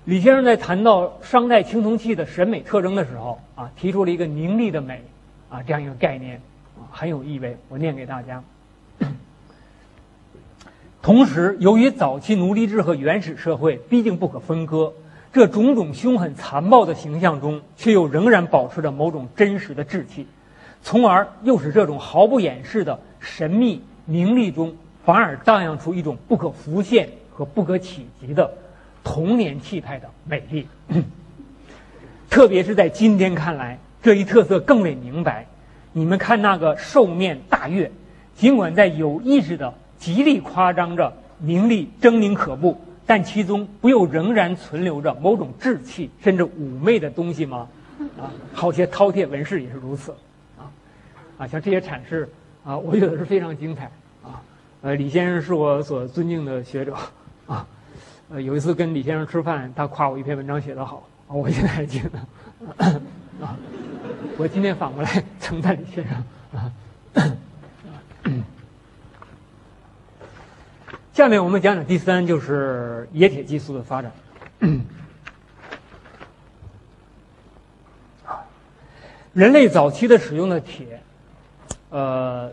李先生在谈到商代青铜器的审美特征的时候啊，提出了一个凝厉的美啊这样一个概念啊，很有意味。我念给大家。同时，由于早期奴隶制和原始社会毕竟不可分割，这种种凶狠残暴的形象中，却又仍然保持着某种真实的志气，从而又使这种毫不掩饰的神秘名利中，反而荡漾出一种不可浮现和不可企及的童年气派的美丽。特别是在今天看来，这一特色更为明白。你们看那个兽面大月，尽管在有意识的。极力夸张着名利狰狞可怖，但其中不又仍然存留着某种稚气甚至妩媚的东西吗？啊，好些饕餮纹饰也是如此，啊，啊，像这些阐释啊，我觉得是非常精彩啊。呃，李先生是我所尊敬的学者啊。呃，有一次跟李先生吃饭，他夸我一篇文章写得好，啊我现在还记得 啊。我今天反过来 称赞李先生下面我们讲讲第三，就是冶铁技术的发展。人类早期的使用的铁，呃，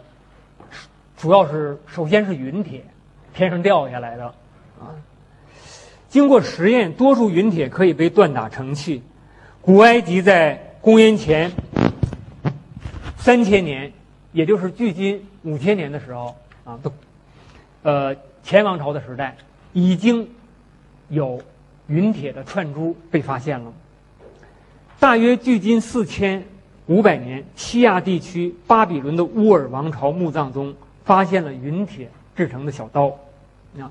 主要是首先是陨铁，天上掉下来的啊。经过实验，多数陨铁可以被锻打成器。古埃及在公元前三千年，也就是距今五千年的时候啊，都呃。前王朝的时代，已经有陨铁的串珠被发现了。大约距今四千五百年，西亚地区巴比伦的乌尔王朝墓葬中发现了陨铁制成的小刀。啊，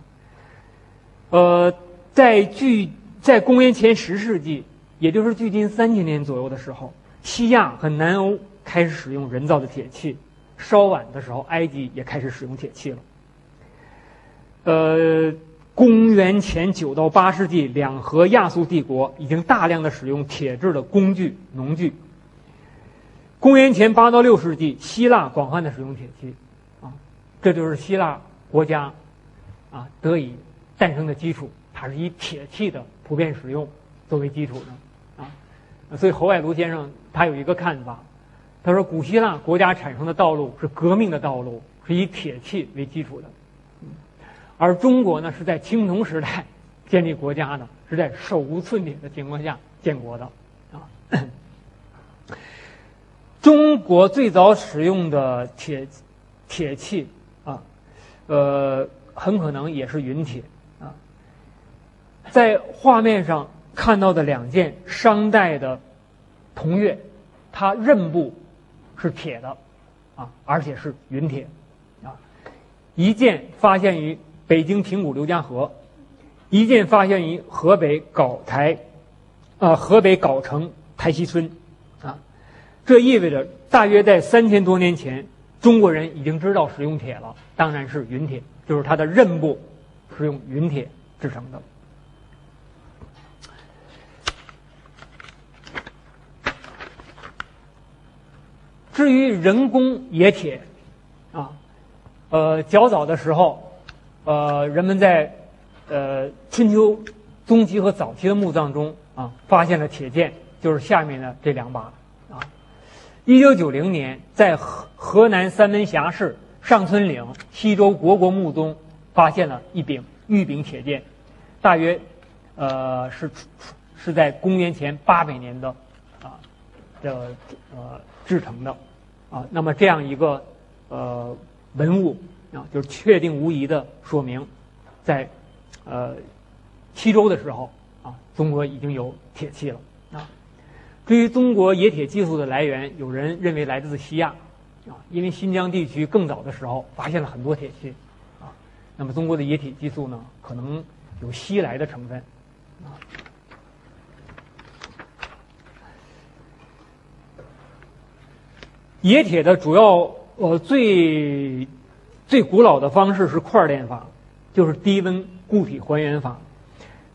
呃，在距在公元前十世纪，也就是距今三千年左右的时候，西亚和南欧开始使用人造的铁器。稍晚的时候，埃及也开始使用铁器了。呃，公元前九到八世纪，两河亚述帝国已经大量的使用铁制的工具、农具。公元前八到六世纪，希腊广泛的使用铁器，啊，这就是希腊国家啊得以诞生的基础。它是以铁器的普遍使用作为基础的，啊，所以侯爱庐先生他有一个看法，他说古希腊国家产生的道路是革命的道路，是以铁器为基础的。而中国呢，是在青铜时代建立国家的，是在手无寸铁的情况下建国的，啊。中国最早使用的铁铁器啊，呃，很可能也是陨铁啊。在画面上看到的两件商代的铜钺，它刃部是铁的啊，而且是陨铁啊。一件发现于。北京平谷刘家河，一件发现于河北藁台，啊，河北藁城台西村，啊，这意味着大约在三千多年前，中国人已经知道使用铁了，当然是陨铁，就是它的刃部是用陨铁制成的。至于人工冶铁，啊，呃，较早的时候。呃，人们在呃春秋中期和早期的墓葬中啊，发现了铁剑，就是下面的这两把啊。一九九零年，在河河南三门峡市上村岭西周国国墓中发现了一柄玉柄铁剑，大约呃是是在公元前八百年的啊的呃制成的啊。那么这样一个呃文物。啊，就是确定无疑的说明，在呃七周的时候啊，中国已经有铁器了啊。至于中国冶铁技术的来源，有人认为来自西亚啊，因为新疆地区更早的时候发现了很多铁器啊。那么中国的冶铁技术呢，可能有西来的成分啊。冶铁的主要呃最最古老的方式是块炼法，就是低温固体还原法，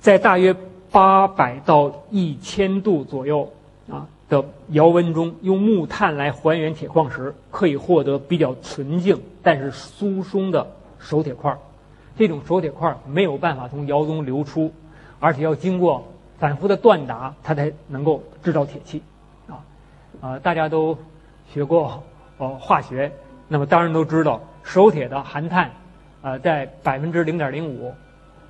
在大约八百到一千度左右啊的窑温中，用木炭来还原铁矿石，可以获得比较纯净但是疏松的熟铁块。这种熟铁块没有办法从窑中流出，而且要经过反复的锻打，它才能够制造铁器。啊啊，大家都。学过哦化学，那么当然都知道熟铁的含碳，呃，在百分之零点零五，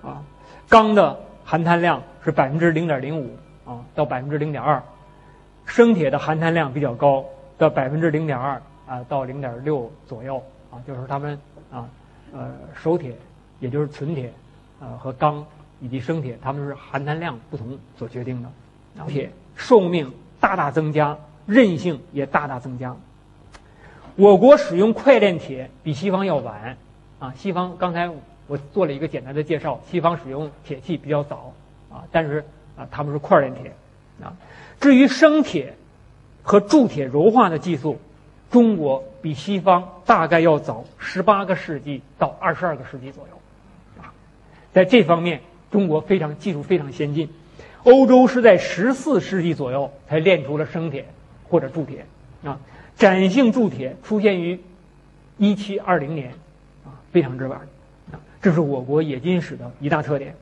啊，钢的含碳量是百分之零点零五啊到百分之零点二，生铁的含碳量比较高，到百分之零点二啊到零点六左右啊，就是它们啊呃熟铁，也就是纯铁，呃和钢以及生铁，它们是含碳量不同所决定的。铁寿命大大增加。韧性也大大增加。我国使用块炼铁比西方要晚，啊，西方刚才我做了一个简单的介绍，西方使用铁器比较早，啊，但是啊，他们是块炼铁，啊，至于生铁和铸铁柔化的技术，中国比西方大概要早十八个世纪到二十二个世纪左右，啊，在这方面，中国非常技术非常先进，欧洲是在十四世纪左右才炼出了生铁。或者铸铁，啊，展性铸铁出现于一七二零年，啊，非常之晚，啊，这是我国冶金史的一大特点。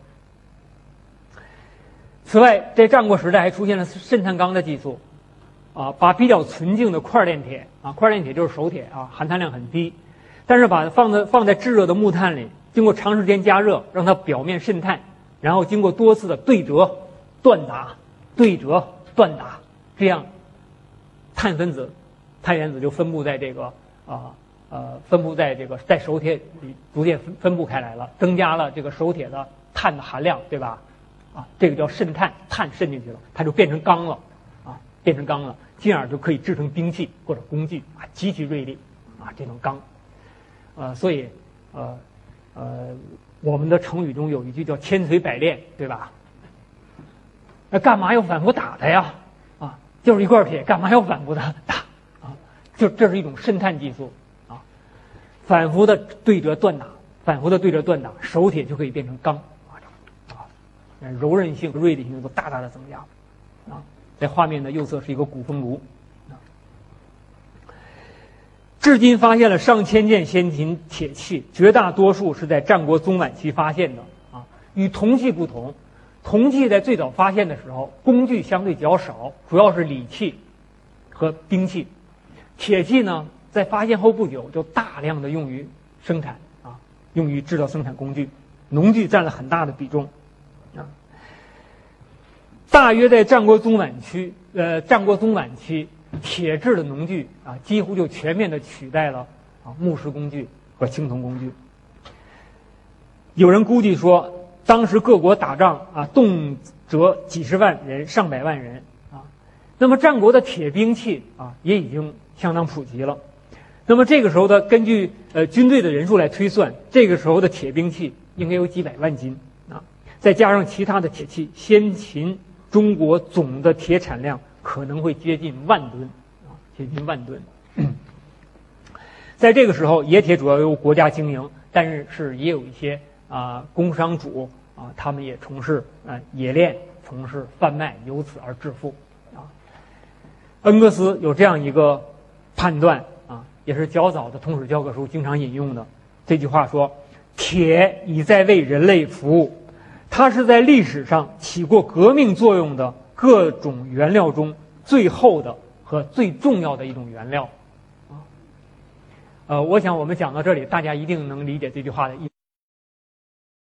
此外，在战国时代还出现了渗碳钢的技术，啊，把比较纯净的块炼铁，啊，块炼铁就是熟铁啊，含碳量很低，但是把它放在放在炙热的木炭里，经过长时间加热，让它表面渗碳，然后经过多次的对折、锻打、对折、锻打，这样。碳分子、碳原子就分布在这个啊呃分布在这个在熟铁里逐渐分分布开来了，增加了这个熟铁的碳的含量，对吧？啊，这个叫渗碳，碳渗进去了，它就变成钢了，啊，变成钢了，进而就可以制成兵器或者工具啊，极其锐利啊，这种钢，呃，所以呃呃，我们的成语中有一句叫千锤百炼，对吧？那干嘛要反复打它呀？啊就是一块铁，干嘛要反复的打？就这是一种渗碳技术啊，反复的对折锻打，反复的对折锻打，熟铁就可以变成钢啊，柔韧性、锐利性都大大的增加啊。在画面的右侧是一个古风炉。至今发现了上千件先秦铁器，绝大多数是在战国中晚期发现的啊。与铜器不同。铜器在最早发现的时候，工具相对较少，主要是礼器和兵器。铁器呢，在发现后不久就大量的用于生产啊，用于制造生产工具，农具占了很大的比重啊。大约在战国中晚期，呃，战国中晚期，铁制的农具啊，几乎就全面的取代了啊木石工具和青铜工具。有人估计说。当时各国打仗啊，动辄几十万人、上百万人啊。那么战国的铁兵器啊，也已经相当普及了。那么这个时候的，根据呃军队的人数来推算，这个时候的铁兵器应该有几百万斤啊。再加上其他的铁器，先秦中国总的铁产量可能会接近万吨啊，接近万吨。在这个时候，冶铁主要由国家经营，但是是也有一些啊工商主。啊，他们也从事啊冶炼，从事贩卖，由此而致富。啊，恩格斯有这样一个判断啊，也是较早的通史教科书经常引用的这句话说：“铁已在为人类服务，它是在历史上起过革命作用的各种原料中最后的和最重要的一种原料。”，呃，我想我们讲到这里，大家一定能理解这句话的意。